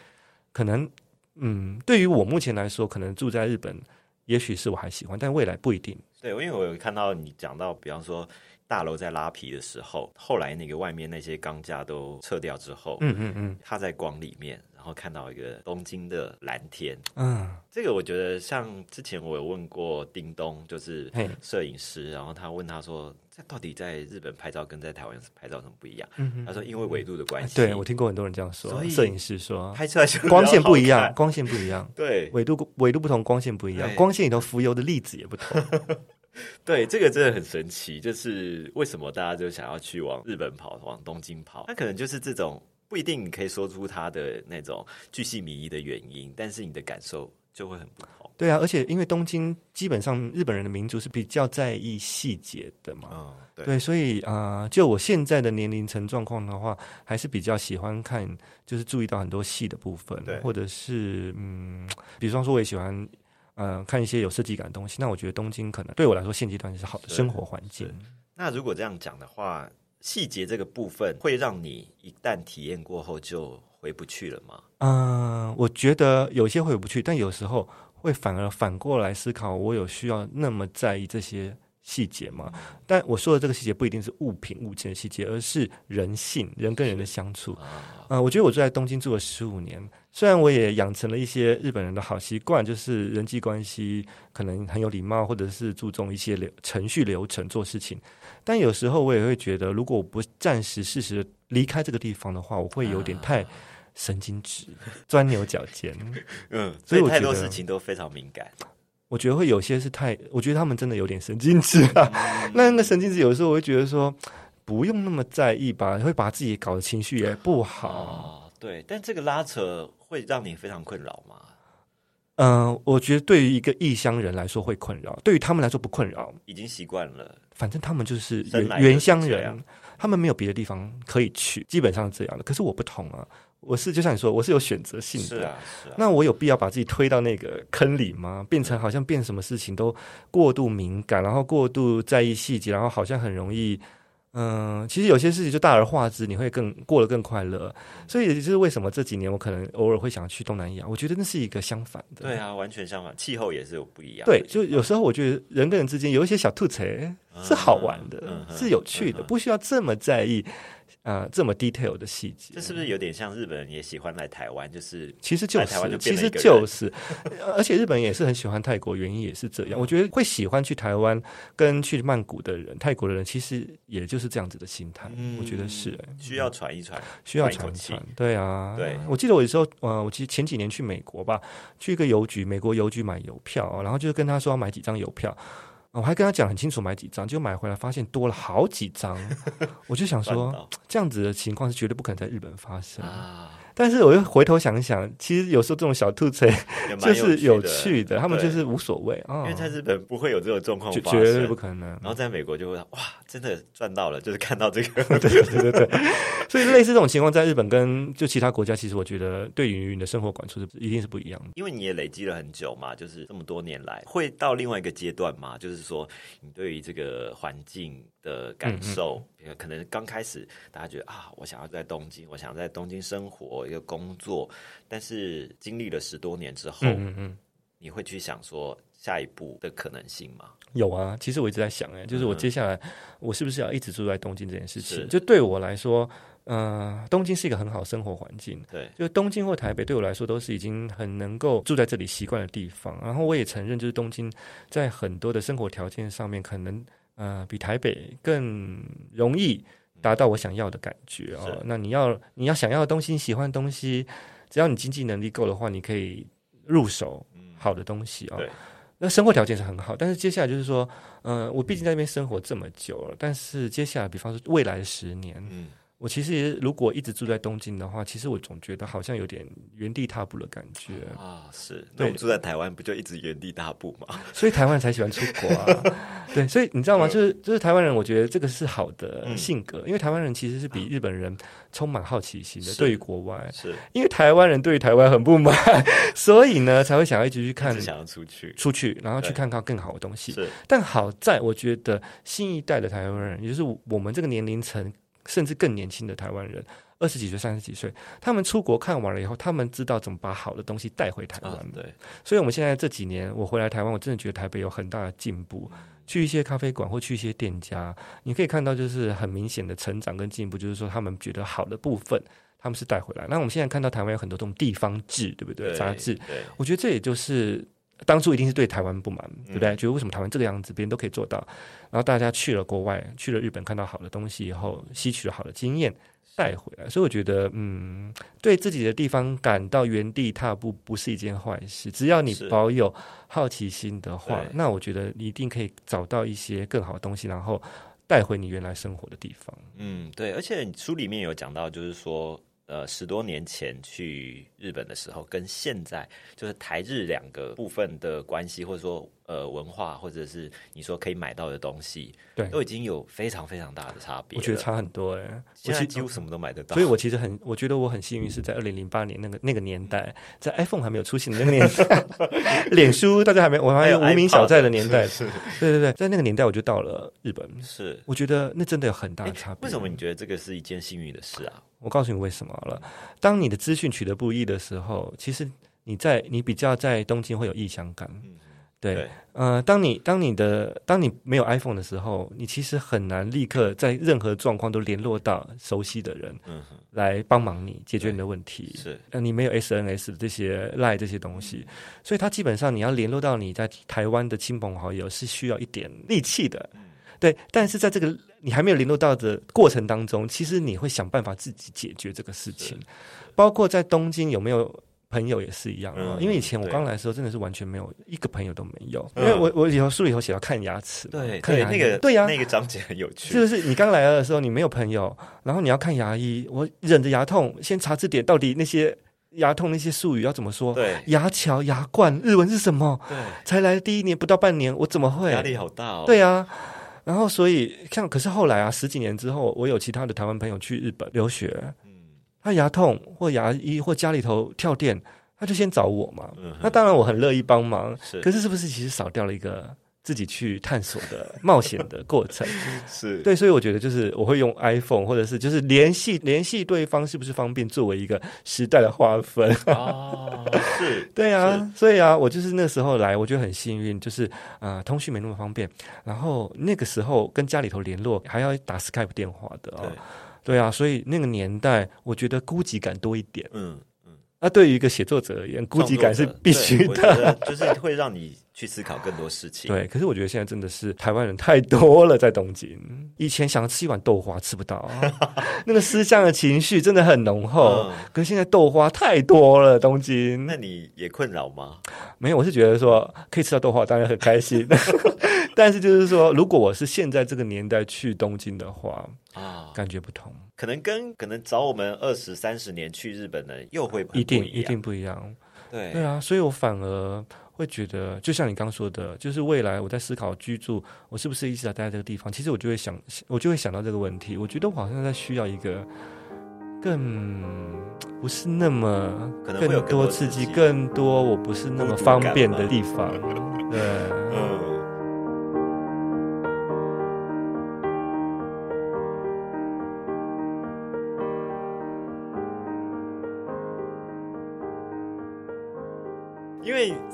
可能嗯，对于我目前来说，可能住在日本，也许是我还喜欢，但未来不一定。对，因为我有看到你讲到，比方说大楼在拉皮的时候，后来那个外面那些钢架都撤掉之后，嗯嗯嗯，它在光里面。然后看到一个东京的蓝天，嗯，这个我觉得像之前我有问过叮咚，就是摄影师，然后他问他说，这到底在日本拍照跟在台湾拍照有什么不一样？他说因为纬度的关系。对我听过很多人这样说，摄影师说拍出来光线不一样，光线不一样，(laughs) 对，纬度纬度不同，光线不一样，光线里头浮游的粒子也不同。(laughs) 对，这个真的很神奇，就是为什么大家就想要去往日本跑，往东京跑？那可能就是这种。不一定你可以说出他的那种巨细靡遗的原因，但是你的感受就会很不好。对啊，而且因为东京基本上日本人的民族是比较在意细节的嘛，对，所以啊，就我现在的年龄层状况的话，还是比较喜欢看，就是注意到很多细的部分，或者是嗯，比方说我也喜欢呃看一些有设计感的东西。那我觉得东京可能对我来说现阶段是好的生活环境。那如果这样讲的话。细节这个部分会让你一旦体验过后就回不去了吗？嗯，我觉得有些回不去，但有时候会反而反过来思考，我有需要那么在意这些细节吗？但我说的这个细节不一定是物品物件的细节，而是人性，人跟人的相处。啊，我觉得我住在东京住了十五年，虽然我也养成了一些日本人的好习惯，就是人际关系可能很有礼貌，或者是注重一些流程序流程做事情。但有时候我也会觉得，如果我不暂时适时离开这个地方的话，我会有点太神经质、(laughs) 钻牛角尖。(laughs) 嗯，所以太多事情都非常敏感。我觉得会有些是太，我觉得他们真的有点神经质啊。(laughs) 那那个神经质，有时候我会觉得说，不用那么在意吧，会把自己搞得情绪也不好。对，但这个拉扯会让你非常困扰吗？嗯，我觉得对于一个异乡人来说会困扰，对于他们来说不困扰，已经习惯了。反正他们就是原原乡人，他们没有别的地方可以去，基本上是这样的。可是我不同啊，我是就像你说，我是有选择性的。是啊，是啊。那我有必要把自己推到那个坑里吗？变成好像变什么事情都过度敏感，然后过度在意细节，然后好像很容易。嗯，其实有些事情就大而化之，你会更过得更快乐。所以也就是为什么这几年我可能偶尔会想去东南亚，我觉得那是一个相反的。对啊，完全相反，气候也是有不一样。对，就有时候我觉得人跟人之间有一些小吐槽是好玩的，是有趣的，不需要这么在意。啊，这么 detail 的细节，这是不是有点像日本人也喜欢来台湾？就是其实就是其实就是，而且日本人也是很喜欢泰国，原因也是这样。我觉得会喜欢去台湾跟去曼谷的人，泰国的人其实也就是这样子的心态。我觉得是需要传一传，需要传一传。对啊，对，我记得我有时候，呃，我其实前几年去美国吧，去一个邮局，美国邮局买邮票，然后就是跟他说要买几张邮票。我还跟他讲很清楚买几张，就买回来发现多了好几张，(laughs) 我就想说，这样子的情况是绝对不可能在日本发生啊。但是我又回头想想，其实有时候这种小兔子 (laughs) 就是有趣的，他们就是无所谓啊。因为在日本不会有这种状况，绝对不可能。然后在美国就会哇，真的赚到了，就是看到这个，对对对对。(laughs) 所以类似这种情况，在日本跟就其他国家，其实我觉得对于你的生活感触是一定是不一样的。因为你也累积了很久嘛，就是这么多年来，会到另外一个阶段嘛，就是说你对于这个环境的感受，可能刚开始大家觉得啊，我想要在东京，我想要在东京生活一个工作。但是经历了十多年之后，嗯嗯，你会去想说下一步的可能性吗？有啊，其实我一直在想，哎，就是我接下来我是不是要一直住在东京这件事情？就对我来说，呃，东京是一个很好生活环境，对，就东京或台北对我来说都是已经很能够住在这里习惯的地方。然后我也承认，就是东京在很多的生活条件上面，可能呃比台北更容易。达到我想要的感觉哦。那你要你要想要的东西，你喜欢的东西，只要你经济能力够的话，你可以入手好的东西啊。那生活条件是很好，但是接下来就是说，嗯，我毕竟在那边生活这么久了，但是接下来，比方说未来的十年，嗯。我其实如果一直住在东京的话，其实我总觉得好像有点原地踏步的感觉啊。是，那我们住在台湾不就一直原地踏步吗？(laughs) 所以台湾才喜欢出国啊。(laughs) 对，所以你知道吗？就是就是台湾人，我觉得这个是好的性格，因为台湾人其实是比日本人充满好奇心的，对于国外。是因为台湾人对于台湾很不满，(laughs) 所以呢才会想要一直去看，想要出去出去，然后去看看更好的东西。是，但好在我觉得新一代的台湾人，也就是我们这个年龄层。甚至更年轻的台湾人，二十几岁、三十几岁，他们出国看完了以后，他们知道怎么把好的东西带回台湾。对，所以我们现在这几年，我回来台湾，我真的觉得台北有很大的进步。去一些咖啡馆或去一些店家，你可以看到就是很明显的成长跟进步，就是说他们觉得好的部分，他们是带回来。那我们现在看到台湾有很多这种地方志，对不对？杂志，我觉得这也就是。当初一定是对台湾不满，对不对？觉得为什么台湾这个样子，别人都可以做到。然后大家去了国外，去了日本，看到好的东西以后，吸取了好的经验带回来。所以我觉得，嗯，对自己的地方感到原地踏步不是一件坏事。只要你保有好奇心的话，那我觉得你一定可以找到一些更好的东西，然后带回你原来生活的地方。嗯，对。而且书里面有讲到，就是说。呃，十多年前去日本的时候，跟现在就是台日两个部分的关系，或者说呃文化，或者是你说可以买到的东西，对，都已经有非常非常大的差别。我觉得差很多哎，现在几乎什么都买得到。所以我其实很，我觉得我很幸运，是在二零零八年那个那个年代，在 iPhone 还没有出现的那个年代，(laughs) 脸书大家还没，我还有无名小寨的年代，是，对对对，在那个年代我就到了日本，是，我觉得那真的有很大的差别。为什么你觉得这个是一件幸运的事啊？我告诉你为什么了。当你的资讯取得不易的时候，其实你在你比较在东京会有异乡感。对，呃，当你当你的当你没有 iPhone 的时候，你其实很难立刻在任何状况都联络到熟悉的人，嗯，来帮忙你解决你的问题。是，呃，你没有 SNS 这些 Line 这些东西，所以他基本上你要联络到你在台湾的亲朋好友是需要一点力气的。对，但是在这个你还没有联络到的过程当中，其实你会想办法自己解决这个事情。包括在东京有没有朋友也是一样啊，因为以前我刚来的时候真的是完全没有一个朋友都没有，因为我我以后书里头写到看牙齿，对，看牙那个对呀，那个章节很有趣，就是你刚来的时候你没有朋友，然后你要看牙医，我忍着牙痛先查字典，到底那些牙痛那些术语要怎么说？对，牙桥、牙冠日文是什么？对，才来第一年不到半年，我怎么会？压力好大哦。对呀。然后，所以像可是后来啊，十几年之后，我有其他的台湾朋友去日本留学，嗯，他牙痛或牙医或家里头跳电，他就先找我嘛。那当然我很乐意帮忙，可是是不是其实少掉了一个？自己去探索的冒险的过程？(laughs) 是。对，所以我觉得就是我会用 iPhone，或者是就是联系联系对方是不是方便，作为一个时代的划分啊，是 (laughs) 对啊，所以啊，我就是那时候来，我觉得很幸运，就是啊，通讯没那么方便，然后那个时候跟家里头联络还要打 Skype 电话的啊，对啊，所以那个年代我觉得孤寂感多一点，嗯嗯，那对于一个写作者而言，孤寂感是必须的，就是会让你。去思考更多事情。对，可是我觉得现在真的是台湾人太多了，在东京。(laughs) 以前想吃一碗豆花吃不到，(laughs) 那个思乡的情绪真的很浓厚。可是现在豆花太多了，东京。那你也困扰吗？没有，我是觉得说可以吃到豆花，当然很开心。(laughs) 但是就是说，如果我是现在这个年代去东京的话，啊，感觉不同，可能跟可能早我们二十三十年去日本的又会一定一定不一样。对对啊，所以我反而会觉得，就像你刚说的，就是未来我在思考居住，我是不是一直要待在这个地方？其实我就会想，我就会想到这个问题。我觉得我好像在需要一个更不是那么更多刺激、更多我不是那么方便的地方。(laughs) 对，嗯。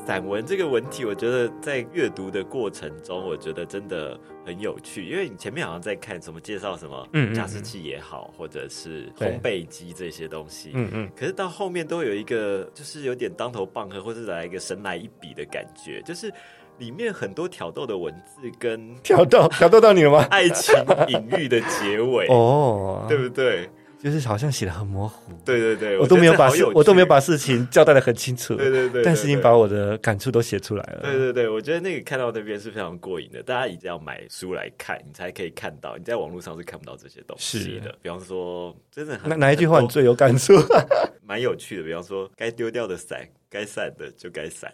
散文这个文体，我觉得在阅读的过程中，我觉得真的很有趣。因为你前面好像在看什么介绍什么加湿器也好，或者是烘焙机这些东西，嗯嗯。可是到后面都有一个，就是有点当头棒喝，或者来一个神来一笔的感觉，就是里面很多挑逗的文字跟挑逗挑逗到你了吗？爱情隐喻的结尾 (laughs) 哦，对不对？就是好像写的很模糊，对对对，我都没有把事，我都没有把事情交代的很清楚，对对对，但是你把我的感触都写出来了，对对对，我觉得那个看到那边是非常过瘾的，大家一定要买书来看，你才可以看到，你在网络上是看不到这些东西的。比方说，真的哪哪一句话你最有感触？(laughs) 蛮有趣的，比方说，该丢掉的伞，该散的就该散，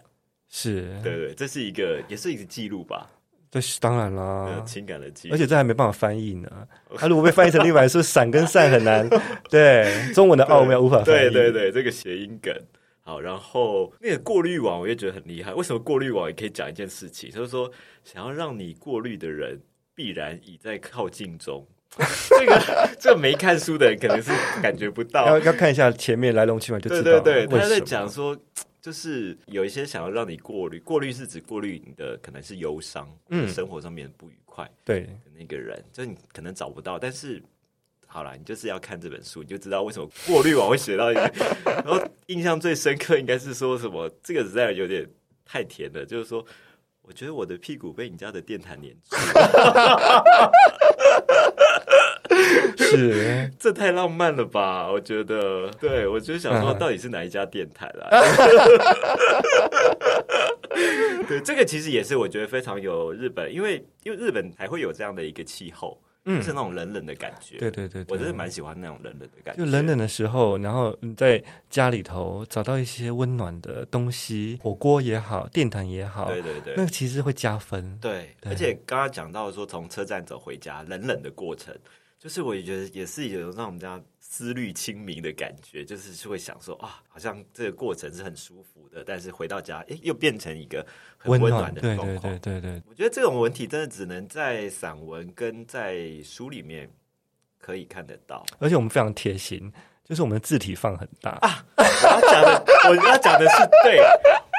是。对对，这是一个，也是一个记录吧。这是当然啦，情感的记忆，而且这还没办法翻译呢。他如果被翻译成另外是闪跟散很难，(laughs) 对中文的奥妙无法翻译。对对对，这个谐音梗好。然后那个过滤网，我也觉得很厉害。为什么过滤网也可以讲一件事情？就是说，想要让你过滤的人，必然已在靠近中。(laughs) 这个 (laughs) 这个没看书的人，可能是感觉不到。要要看一下前面来龙去脉，就知道。对对对，他在讲说。就是有一些想要让你过滤，过滤是指过滤你的可能是忧伤，嗯，生活上面不愉快，对，那个人，就你可能找不到，但是好了，你就是要看这本书，你就知道为什么过滤网会写到一个。(laughs) 然后印象最深刻应该是说什么，这个实在有点太甜了，就是说，我觉得我的屁股被你家的电毯粘住。是，(laughs) 这太浪漫了吧？我觉得，对我就想说，到底是哪一家电台啦？(laughs) 对，这个其实也是我觉得非常有日本，因为因为日本还会有这样的一个气候，嗯，是那种冷冷的感觉。对对对，我真的蛮喜欢那种冷冷的感觉。就冷冷的时候，然后你在家里头找到一些温暖的东西，火锅也好，电毯也好，对对对，那个其实会加分。对，而且刚刚讲到说从车站走回家，冷冷的过程。就是我也觉得也是有让我们家思虑清明的感觉，就是是会想说啊，好像这个过程是很舒服的，但是回到家，哎，又变成一个很温暖的状况。对对对对对，我觉得这种文体真的只能在散文跟在书里面可以看得到。而且我们非常贴心，就是我们的字体放很大啊。我要讲的，我要讲的是对，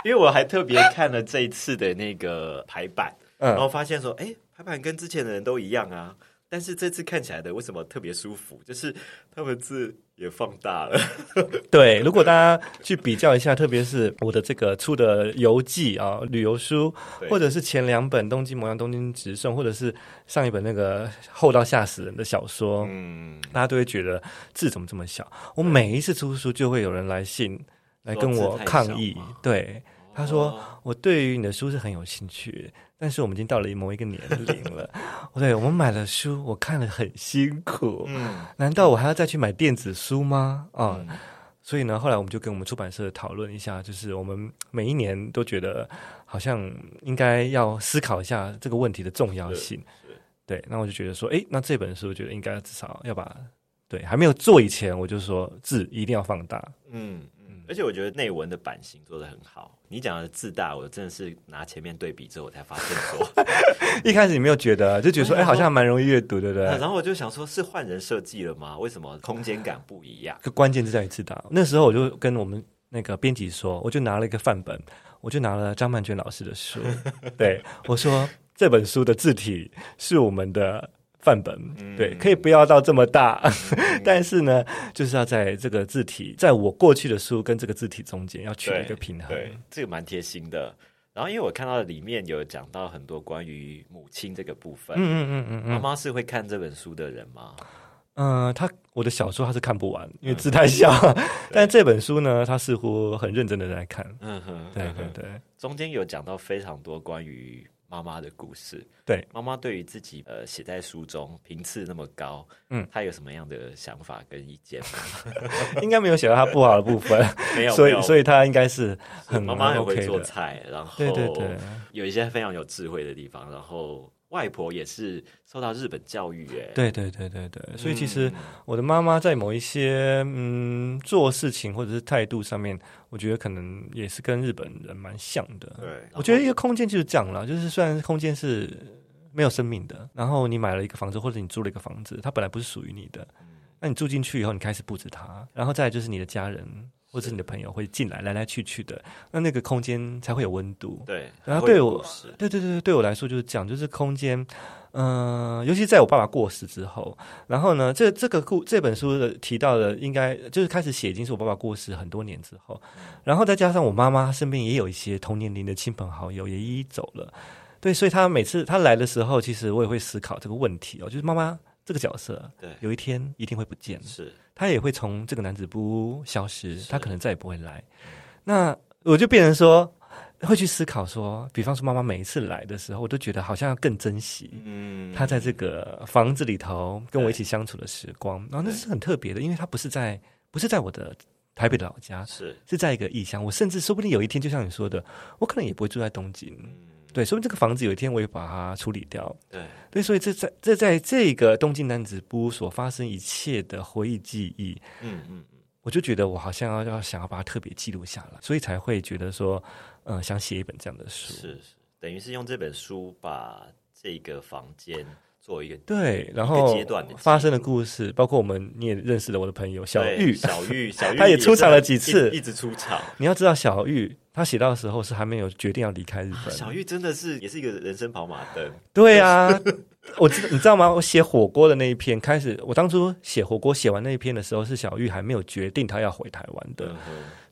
因为我还特别看了这一次的那个排版，然后发现说，哎，排版跟之前的人都一样啊。但是这次看起来的为什么特别舒服？就是他们字也放大了。(laughs) 对，如果大家去比较一下，特别是我的这个出的游记啊、旅游书，或者是前两本《东京模样》《东京直送》，或者是上一本那个厚到吓死人的小说，嗯，大家都会觉得字怎么这么小？我每一次出书，就会有人来信来跟我抗议。对，他说我对于你的书是很有兴趣。但是我们已经到了某一个年龄了，(laughs) 对，我们买了书，我看了很辛苦，嗯，难道我还要再去买电子书吗？啊，所以呢，后来我们就跟我们出版社讨论一下，就是我们每一年都觉得好像应该要思考一下这个问题的重要性，对，那我就觉得说，哎，那这本书我觉得应该至少要把，对，还没有做以前，我就说字一定要放大，嗯。而且我觉得内文的版型做的很好。你讲的字大，我真的是拿前面对比之后，我才发现说，(laughs) 一开始你没有觉得，就觉得说，哎，好像蛮容易阅读，对不对？然后我就想说，是换人设计了吗？为什么空间感不一样？关键是在于字大。那时候我就跟我们那个编辑说，我就拿了一个范本，我就拿了张曼娟老师的书，(laughs) 对我说，这本书的字体是我们的。范本对，可以不要到这么大，(laughs) 但是呢，就是要在这个字体，在我过去的书跟这个字体中间要取一个平衡，对，这个蛮贴心的。然后，因为我看到里面有讲到很多关于母亲这个部分，嗯嗯嗯嗯，妈妈是会看这本书的人吗？嗯，他我的小说他是看不完，因为字太小，(laughs) 但这本书呢，他似乎很认真的在看，嗯哼，对对对，中间有讲到非常多关于。妈妈的故事。对，妈妈对于自己呃写在书中频次那么高，嗯，她有什么样的想法跟意见吗？(laughs) 应该没有写到她不好的部分，(laughs) 没有，所以所以她应该是很妈妈很会。做菜，然后对对对，有一些非常有智慧的地方，然后外婆也是受到日本教育，哎，对对对对对，所以其实嗯我的妈妈在某一些嗯做事情或者是态度上面，我觉得可能也是跟日本人蛮像的。对，我觉得一个空间就是这样了，就是虽然空间是没有生命的，然后你买了一个房子或者你租了一个房子，它本来不是属于你的，那你住进去以后，你开始布置它，然后再来就是你的家人或者是你的朋友会进来来来去去的，那那个空间才会有温度。对，然后对我对对对对，对我来说就是这样，就是空间，嗯、尤其在我爸爸过世之后，然后呢，这这个故这本书的提到的，应该就是开始写，已经是我爸爸过世很多年之后，然后再加上我妈妈身边也有一些同年龄的亲朋好友也一一走了，对，所以他每次他来的时候，其实我也会思考这个问题哦，就是妈妈这个角色，对有一天一定会不见，是他也会从这个男子不消失，他可能再也不会来。那我就变成说，会去思考说，比方说妈妈每一次来的时候，我都觉得好像要更珍惜嗯，她在这个房子里头跟我一起相处的时光。然后那是很特别的，因为他不是在不是在我的台北的老家，是是在一个异乡。我甚至说不定有一天，就像你说的，我可能也不会住在东京。对，说不定这个房子有一天我也把它处理掉。对对，所以这在这在这个东京男子部所发生一切的回忆记忆，嗯嗯嗯我就觉得我好像要要想要把它特别记录下来，所以才会觉得说，呃，想写一本这样的书。是是，等于是用这本书把这个房间做一个对，然一后阶段的发生的故事，包括我们你也认识了我的朋友小玉，小玉小玉 (laughs) 他也出场了是几次一一直出场。你要知道小玉她写到的时候是还没有决定要离开日本，小玉真的是也是一个人生跑马灯，对啊，我知道你知道吗？我写火锅的那一篇开始，我当初写火锅写完那一篇的时候，是小玉还没有决定她要回台湾的，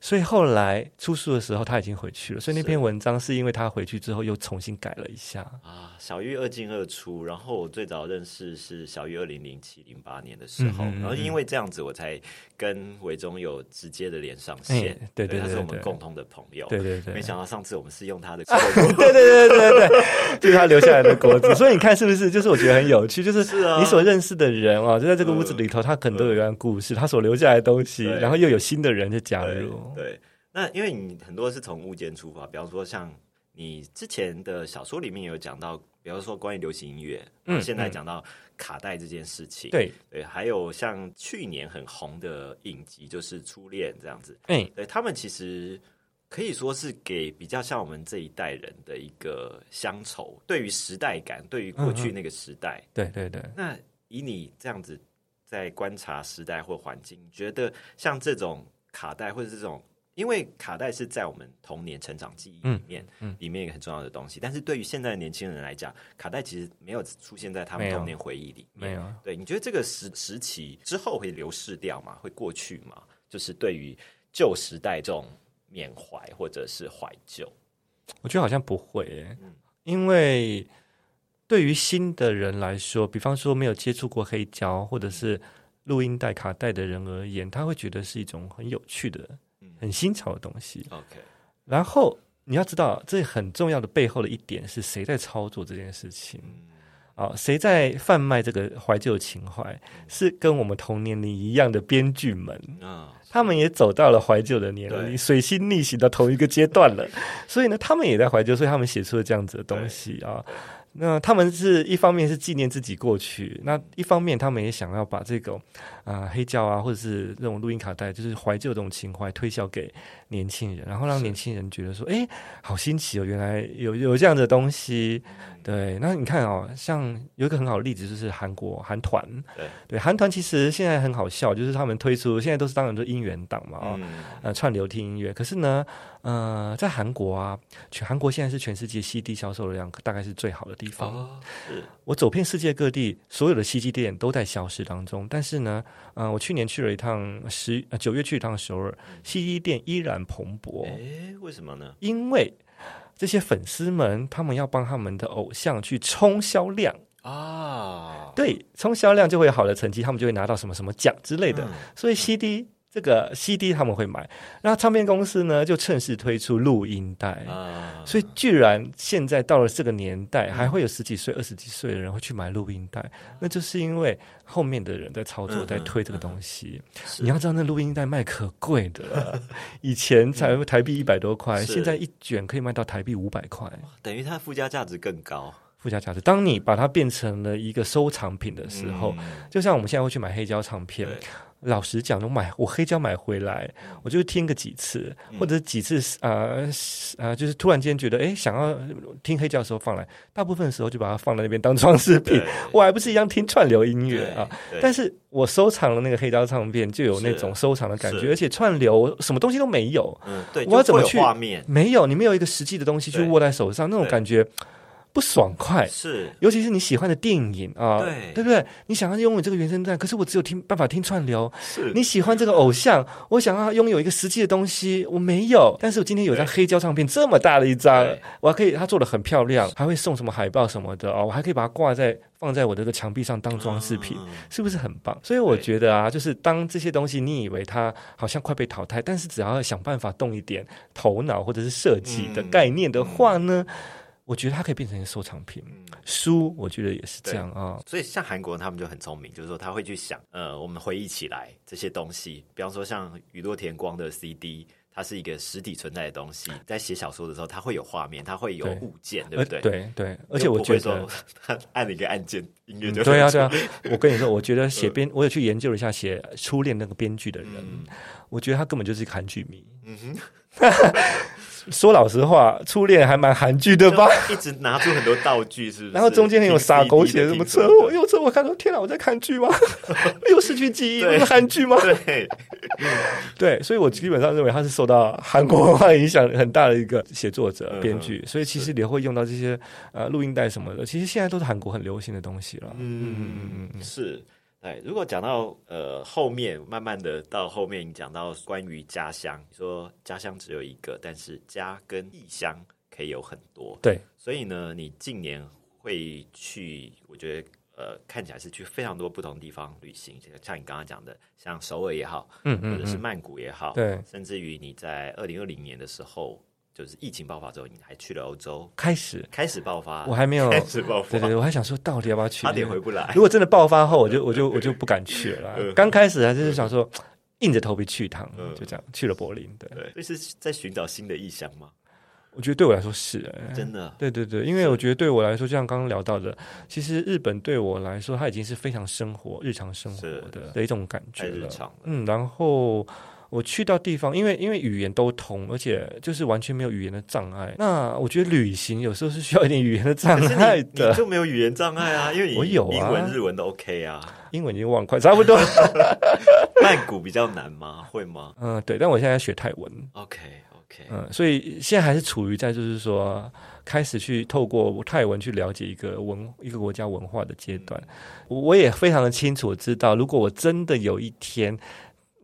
所以后来出书的时候，他已经回去了。所以那篇文章是因为他回去之后又重新改了一下。啊，小玉二进二出，然后我最早认识是小玉二零零七零八年的时候，嗯嗯嗯然后因为这样子，我才跟韦忠有直接的连上线，哎对对他是我们共同的朋友，对对对，没想到上次我们是用他的对对对对对，就是他留下来的果子。所以你看是不是？就是我觉得很有趣，就是你所认识的人哦，就在这个屋子里头，他可能都有一段故事，他所留下来的东西，然后又有新的人就加对入。对，那因为你很多是从物件出发，比方说像你之前的小说里面有讲到，比方说关于流行音乐，嗯嗯，现在讲到卡带这件事情，对，对，还有像去年很红的影集就是《初恋》这样子，哎，对他们其实可以说是给比较像我们这一代人的一个乡愁，对于时代感，对于过去那个时代。对对对，那以你这样子在观察时代或环境，你觉得像这种卡带或者这种，因为卡带是在我们童年成长记忆里面，嗯嗯里面一个很重要的东西，但是对于现在的年轻人来讲，卡带其实没有出现在他们童年回忆里面。没有。对，你觉得这个时时期之后会流逝掉吗？会过去吗？就是对于旧时代这种缅怀或者是怀旧，我觉得好像不会耶嗯，因为对于新的人来说，比方说没有接触过黑胶或者是录音带、卡带的人而言，他会觉得是一种很有趣的、很新潮的东西。OK，然后你要知道，这很重要的背后的一点是谁在操作这件事情啊？谁在贩卖这个怀旧情怀？是跟我们同年龄一样的编剧们。啊，他们也走到了怀旧的年龄，水星逆行到同一个阶段了，所以呢，他们也在怀旧，所以他们写出了这样子的东西啊。那他们是一方面是纪念自己过去，那一方面他们也想要把这种啊、黑胶啊，或者是这种录音卡带，就是怀旧这种情怀推销给年轻人，然后让年轻人觉得说，哎，好新奇哦，原来有有这样的东西。对，那你看哦，像有一个很好的例子就是韩国韩团，对对，韩团其实现在很好笑，就是他们推出现在都是当然都是音源档嘛，哦，嗯，呃，串流听音乐。可是呢，呃，在韩国啊，全韩国现在是全世界 CD 销售量大概是最好的地方。哦，我走遍世界各地，所有的 CD 店都在消失当中。但是呢，呃，我去年去了一趟十呃九月去一趟首尔，CD 店依然蓬勃，诶，为什么呢？因为这些粉丝们他们要帮他们的偶像去冲销量。啊，对，冲销量就会有好的成绩，他们就会拿到什么什么奖之类的。嗯所以 CD 这个 CD 他们会买，然后唱片公司呢就趁势推出录音带。啊，所以居然现在到了这个年代，还会有十几岁、二十几岁的人会去买录音带，那就是因为后面的人在操作，在推这个东西。你要知道，那录音带卖可贵的，(laughs) 以前才台币一百多块，现在一卷可以卖到台币五百块，等于它附加价值更高。附加价值，当你把它变成了一个收藏品的时候，就像我们现在会去买黑胶唱片。老实讲，我买我黑胶买回来，我就听个几次，或者几次啊啊，就是突然间觉得哎，想要听黑胶的时候放来，大部分的时候就把它放在那边当装饰品。我还不是一样听串流音乐啊？但是我收藏了那个黑胶唱片，就有那种收藏的感觉，而且串流什么东西都没有。嗯，对，我要怎么去？没有，你没有一个实际的东西去握在手上，那种感觉。不爽快是，尤其是你喜欢的电影啊，对对不对？你想要拥有这个原声带，可是我只有听办法听串流。是你喜欢这个偶像，我想要拥有一个实际的东西，我没有。但是我今天有张黑胶唱片，这么大的一张，我还可以，它做的很漂亮，还会送什么海报什么的哦，我还可以把它挂在放在我这个墙壁上当装饰品，是不是很棒？所以我觉得啊，就是当这些东西你以为它好像快被淘汰，但是只要想办法动一点头脑或者是设计的概念的话呢？我觉得它可以变成一个收藏品，书我觉得也是这样啊。所以像韩国人他们就很聪明，就是说他会去想，呃，我们回忆起来这些东西，比方说像宇多田光的 CD，它是一个实体存在的东西，在写小说的时候，它会有画面，它会有物件，对不对？对对。而且我觉得他按了一个按键，音乐就对啊对啊。我跟你说，我觉得写编，我有去研究了一下写初恋那个编剧的人，我觉得他根本就是一个韩剧迷。嗯哼。(laughs) 说老实话，初恋还蛮韩剧的吧？一直拿出很多道具，是不是？然后中间很有撒狗血，什么车祸又车祸，看到天哪，我在看剧吗？(laughs) 又失去记忆，是韩剧吗？对，(laughs) (laughs) 对，所以我基本上认为他是受到韩国文化影响很大的一个写作者、编剧，所以其实也会用到这些呃录音带什么的，其实现在都是韩国很流行的东西了。嗯嗯嗯嗯，是。哎，如果讲到呃后面，慢慢的到后面，你讲到关于家乡，说家乡只有一个，但是家跟异乡可以有很多。对，所以呢，你近年会去，我觉得呃看起来是去非常多不同地方旅行，像你刚刚讲的，像首尔也好，嗯嗯，或者是曼谷也好，对，甚至于你在二零二零年的时候。就是疫情爆发之后，你还去了欧洲，开始开始爆发，我还没有 (laughs) 开始爆发，对对，我还想说到底要不要去，(laughs) 差点回不来。如果真的爆发后，我就我就 (laughs) 我就不敢去了。刚开始还是想说硬着头皮去一趟，就这样去了柏林。对对，这是在寻找新的异乡吗？我觉得对我来说是，真的，对对对，因为我觉得对我来说，就像刚刚聊到的，其实日本对我来说，它已经是非常生活、日常生活的的一种感觉了。嗯，然后。我去到地方，因为因为语言都通，而且就是完全没有语言的障碍。那我觉得旅行有时候是需要一点语言的障碍的。就没有语言障碍啊？因为我有英文、日文都 OK 啊。英文已经忘快，差不多。(laughs) 曼谷比较难吗？会吗？嗯，对。但我现在学泰文。OK，OK。嗯，所以现在还是处于在就是说开始去透过泰文去了解一个文一个国家文化的阶段。我也非常的清楚知道，如果我真的有一天。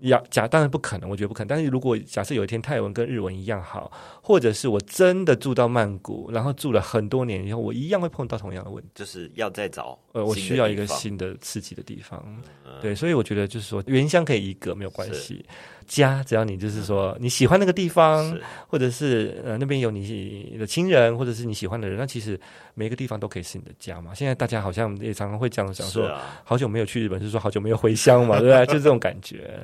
要假当然不可能，我觉得不可能。但是如果假设有一天泰文跟日文一样好，或者是我真的住到曼谷，然后住了很多年以后，我一样会碰到同样的问题，就是要再找呃，我需要一个新的刺激的地方。对，所以我觉得就是说原乡可以一个没有关系。家，只要你就是说你喜欢那个地方，或者是呃那边有你的亲人，或者是你喜欢的人，那其实每个地方都可以是你的家嘛。现在大家好像也常常会这样想，说好久没有去日本，是说好久没有回乡嘛，对不对？(laughs) 就这种感觉。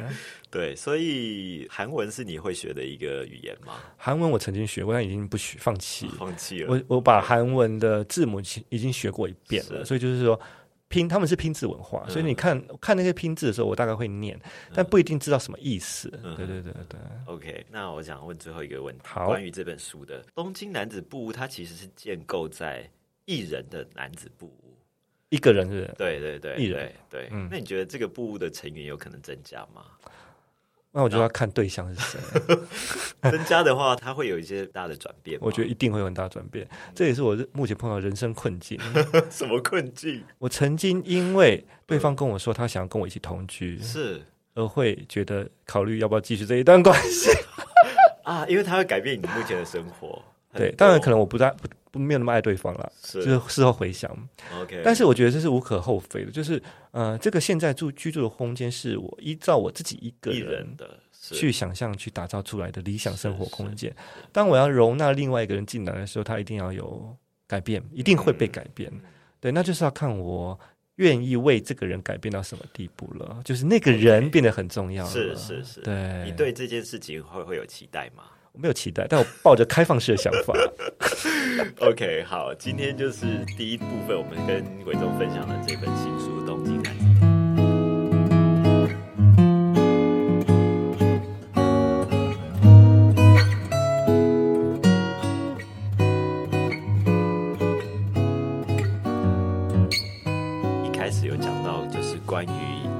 对，所以韩文是你会学的一个语言吗？韩文我曾经学过，但已经不学，放弃，放弃了。我我把韩文的字母已经学过一遍了，所以就是说。拼他们是拼字文化，所以你看看那些拼字的时候，我大概会念，但不一定知道什么意思。对对对对。OK，那我想问最后一个问题，关于这本书的《东京男子布屋》，它其实是建构在一人的男子布屋，一个人是？对对对，一人对。那你觉得这个布屋的成员有可能增加吗？那我就要看对象是谁。(laughs) 增加的话，它会有一些大的转变。我觉得一定会有很大转变，这也是我目前碰到人生困境。(laughs) 什么困境？我曾经因为对方跟我说他想要跟我一起同居，是而会觉得考虑要不要继续这一段关系 (laughs) 啊？因为他会改变你目前的生活。对，当然可能我不在不没有那么爱对方了，是就是事后回想。OK，但是我觉得这是无可厚非的，就是呃，这个现在住居住的空间是我依照我自己一个人人的去想象、去打造出来的理想生活空间。当我要容纳另外一个人进来的时候，他一定要有改变，一定会被改变。嗯对，那就是要看我愿意为这个人改变到什么地步了。就是那个人变得很重要了。是是是，对，你对这件事情会会有期待吗我没有期待，但我抱着开放式的想法。(laughs) OK，好，今天就是第一部分，我们跟伟忠分享的这本新书《东京男子》。一开始有讲到，就是关于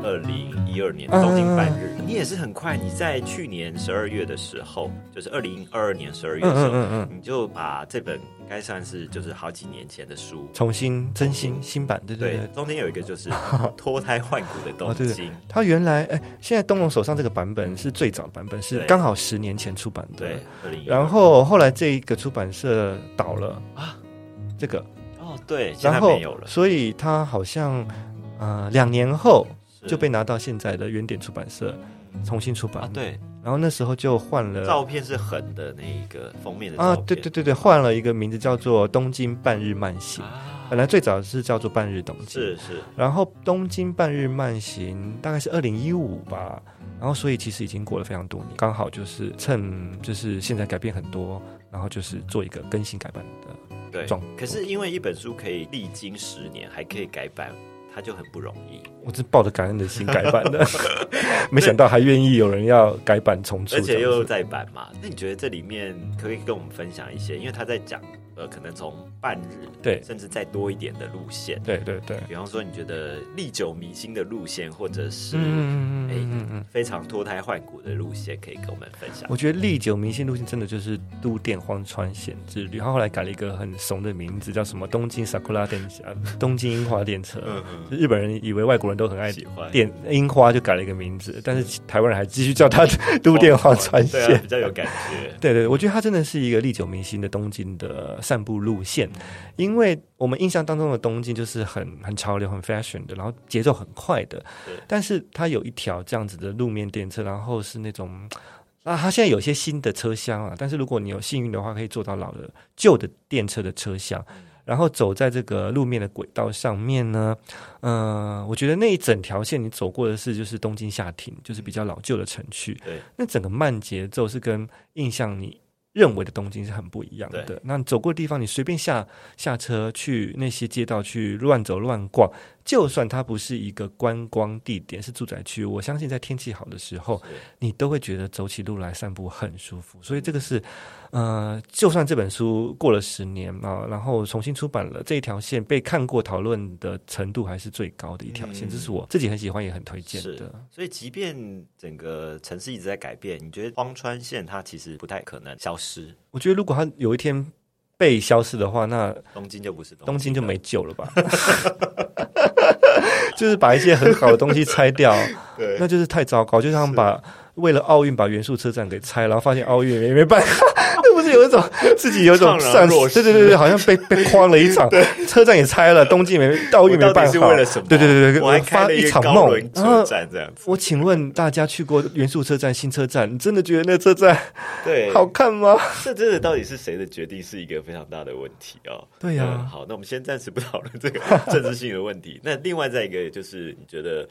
二零一二年东京半日，你也是很快，你在去年十二月的时候，就是二零二二年十二月的时候，嗯嗯嗯嗯，你就把这本应该算是就是好几年前的书，重新更新新版，对对对对，。中间有一个就是 (laughs) 脱胎换骨的东哦对京，他原来哎，现在东龙手上这个版本是最早的版本，是刚好十年前出版的。对，然后后来这一个出版社倒了啊，这个，哦对，现在然后没有了，所以他好像呃两年后就被拿到现在的原点出版社重新出版。啊对，然后那时候就换了照片是横的那一个封面的啊对对对对，换了一个名字叫做《东京半日慢行》，啊，本来最早是叫做《半日东京》，是是。然后《东京半日慢行》大概是二零一五吧，然后所以其实已经过了非常多年，刚好就是趁就是现在改变很多，然后就是做一个更新改版的。对状，可是因为一本书可以历经十年还可以改版，它就很不容易，我是抱着感恩的心改版的，(laughs) 没想到还愿意有人要改版重出，而且又这样子再版嘛。那你觉得这里面可不可以跟我们分享一些？因为他在讲呃，可能从半日对甚至再多一点的路线，对对对，比方说你觉得历久弥新的路线，或者是嗯嗯嗯。非常脱胎换骨的路线，可以跟我们分享。我觉得历久弥新路线真的就是都电荒川线之旅，他后来改了一个很怂的名字，叫什么东京 Sakura 电车 (laughs) 东京樱花电车。嗯嗯，日本人以为外国人都很爱喜欢电樱花，就改了一个名字，但是台湾人还继续叫它 (laughs) 都电荒川线比。较有感觉。(laughs) 对对，我觉得它真的是一个历久弥新的东京的散步路线，因为我们印象当中的东京就是很很潮流、很 fashion 的，然后节奏很快的，但是它有一条这样子的路面电车，然后是那种。啊，它现在有些新的车厢啊，但是如果你有幸运的话，可以坐到老的旧的电车的车厢，然后走在这个路面的轨道上面呢，呃，我觉得那一整条线你走过的是就是东京下町，就是比较老旧的城区，对，那整个慢节奏是跟印象你认为的东京是很不一样的。那你走过的地方，你随便下下车去那些街道去乱走乱逛，就算它不是一个观光地点，是住宅区，我相信在天气好的时候，你都会觉得走起路来散步很舒服。所以这个是，呃，就算这本书过了十年啊，然后重新出版了，这一条线被看过讨论的程度还是最高的一条线，嗯这是我自己很喜欢也很推荐的。，所以即便整个城市一直在改变，你觉得荒川线它其实不太可能消失，我觉得如果它有一天被消失的话，那东京就不是东东京就没救了吧？(laughs) 就是把一些很好的东西拆掉，(laughs) 对那就是太糟糕。就像把为了奥运把元素车站给拆，然后发现奥运也没办法，(laughs) 那不是有一种 (laughs) 自己有一种丧失对对对对，好像被被框了一场，(laughs) 车站也拆了，东京没奥运我到底是没办好，为了什么？对对对对，我还开发了一场梦车站这样子，我请问大家去过元素车站、新车站，你真的觉得那车站对，好看吗？这真的到底是谁的决定，是一个非常大的问题哦。对呀嗯好，那我们先暂时不讨论这个政治性的问题。那另外再一个就是，你觉得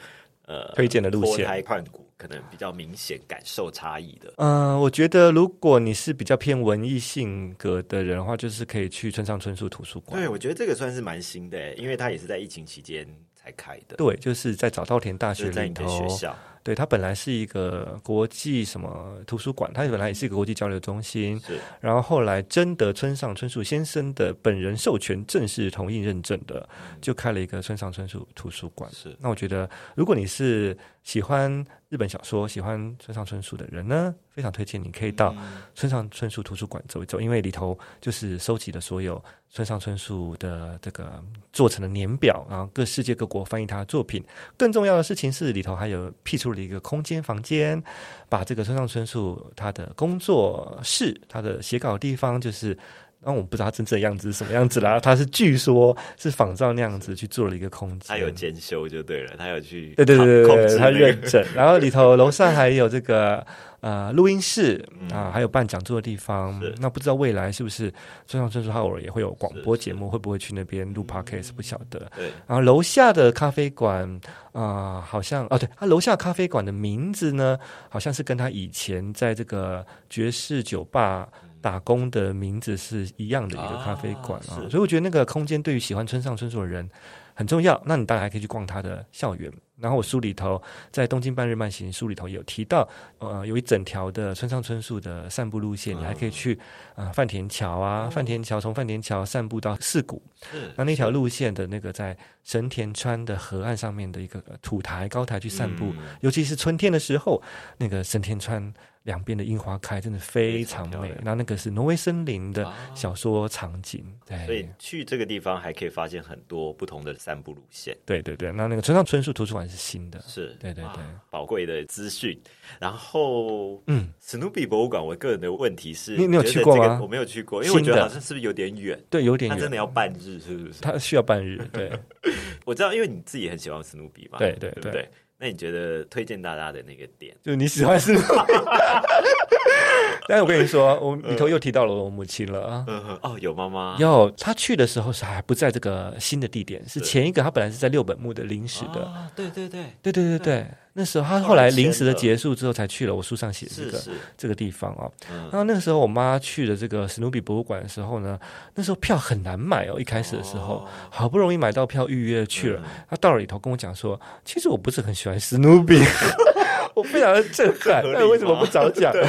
呃，推荐的路线脱胎换骨，可能比较明显感受差异的，嗯、我觉得如果你是比较偏文艺性格的人的话，就是可以去村上春树图书馆。对我觉得这个算是蛮新的，因为它也是在疫情期间才开的，对，就是在早稻田大学里的学。校，对，它本来是一个国际什么图书馆，它本来也是一个国际交流中心，是然后后来征得村上春树先生的本人授权，正式同意认证的，就开了一个村上春树图书馆。是那我觉得，如果你是喜欢日本小说、喜欢村上春树的人呢，非常推荐你可以到村上春树图书馆走一走，因为里头就是收集了所有村上春树的这个做成的年表，然后各世界各国翻译他的作品。更重要的事情是，里头还有辟出了一个空间房间，把这个村上春树他的工作室、他的写稿地方，就是然后我不知道它真正的样子是什么样子啦。(laughs) 他是据说是仿照那样子去做了一个空间，他有监修就对了，他有去对对对对对，他认认证。(laughs) 然后里头楼上还有这个呃录音室啊，还有办讲座的地方。那不知道未来是不是村上春树他偶尔也会有广播节目，会不会去那边录 podcast 不晓得。对，然后楼下的咖啡馆啊，好像哦，对他楼下咖啡馆的名字呢，好像是跟他以前在这个爵士酒吧。打工的名字是一样的一个咖啡馆啊，所以我觉得那个空间对于喜欢村上春树的人很重要。那你当然还可以去逛他的校园。然后我书里头在《东京半日慢行》书里头有提到，呃，有一整条的村上春树的散步路线，你还可以去啊饭田桥啊，饭田桥从饭田桥散步到四谷。那那条路线的那个在神田川的河岸上面的一个土台高台去散步，尤其是春天的时候，那个神田川。两边的樱花开，真的非常美。那那个是挪威森林的小说场景，对所以去这个地方还可以发现很多不同的散步路线。对对对，那那个村上春树图书馆是新的，是对对对，宝贵的资讯。然后，嗯，史努比博物馆，我个人的问题是，你你有去过吗？我没有去过，因为我觉得好像是不是有点远？对，有点远，真的要半日，是不是？它需要半日。对，(laughs) 我知道，因为你自己很喜欢史努比嘛，对对对。那你觉得推荐大家的那个点，就是你喜欢是？(laughs) 但是我跟你说，我里头又提到了我母亲了啊。哦，有妈妈。有，她去的时候是还不在这个新的地点，是前一个她本来是在六本木的临时的。对对对，对对对对。那时候他后来临时的结束之后才去了我书上写这个这个地方哦。然后那个时候我妈去的这个史努比博物馆的时候呢，那时候票很难买哦。一开始的时候好不容易买到票预约去了，他到了里头跟我讲说，其实我不是很喜欢史努比，(laughs) 我非常的震撼，那为什么不早讲？(laughs)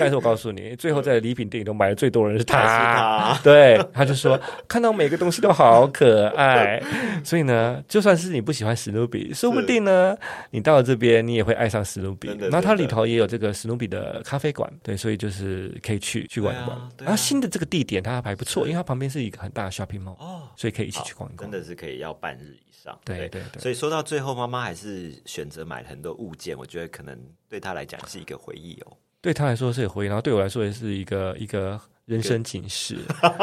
但是我告诉你，最后在礼品店里头买的最多人是他，对，他就说看到每个东西都好可爱，所以呢，就算是你不喜欢史努比，说不定呢，你到了这边你也会爱上史努比。那它里头也有这个史努比的咖啡馆，对，所以就是可以去去逛一逛。然后新的这个地点它还不错，因为它旁边是一个很大的 shopping mall，哦，所以可以一起去逛一逛。真的是可以要半日以上，对对对。所以说到最后，妈妈还是选择买了很多物件，我觉得可能对她来讲是一个回忆哦。对他来说是有回忆，然后对我来说也是一个一个人生警示。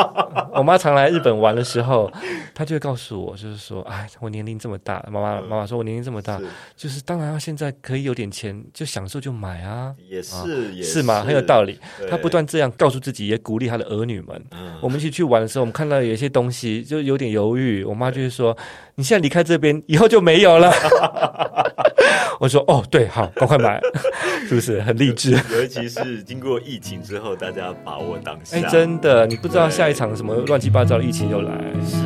(laughs) 我妈常来日本玩的时候，她就会告诉我，就是说，哎，我年龄这么大，妈妈妈妈说我年龄这么大，就是当然要现在可以有点钱就享受就买啊，也是是吗？很有道理。她不断这样告诉自己，也鼓励她的儿女们。我们一起去玩的时候，我们看到有一些东西就有点犹豫，我妈就会说：“你现在离开这边，以后就没有了。” (laughs) 我说哦，对，好，赶快买，(laughs) 是不是很励志？(laughs) 尤其是经过疫情之后，大家把握当下。哎，真的，你不知道下一场什么乱七八糟的疫情又来。是。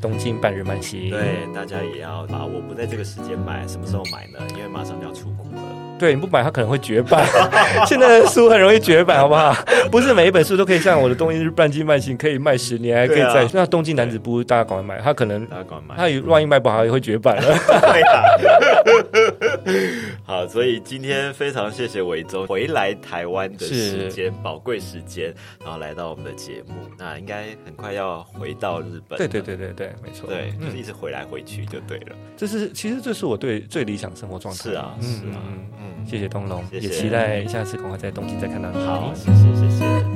东京半日慢行，对，大家也要把握，不在这个时间买，什么时候买呢？因为马上就要出国了。对，你不买它可能会绝版。(laughs) 现在的书很容易绝版，好不好？(laughs) 不是每一本书都可以像我的《东京日半斤半行》可以卖十年，还可以在那《东京男子部》大家赶快买，他可能大家赶快买，它万一卖不好也会绝版了。(laughs) 好，所以今天非常谢谢伟忠回来台湾的时间，宝贵时间，然后来到我们的节目。那应该很快要回到日本。对对对对对，没错。对，就是一直回来回去就对了。这是其实这是我对最理想生活状态。是啊，是啊，嗯。谢谢东龙也期待下次赶快在东京再看到你。好谢谢谢谢。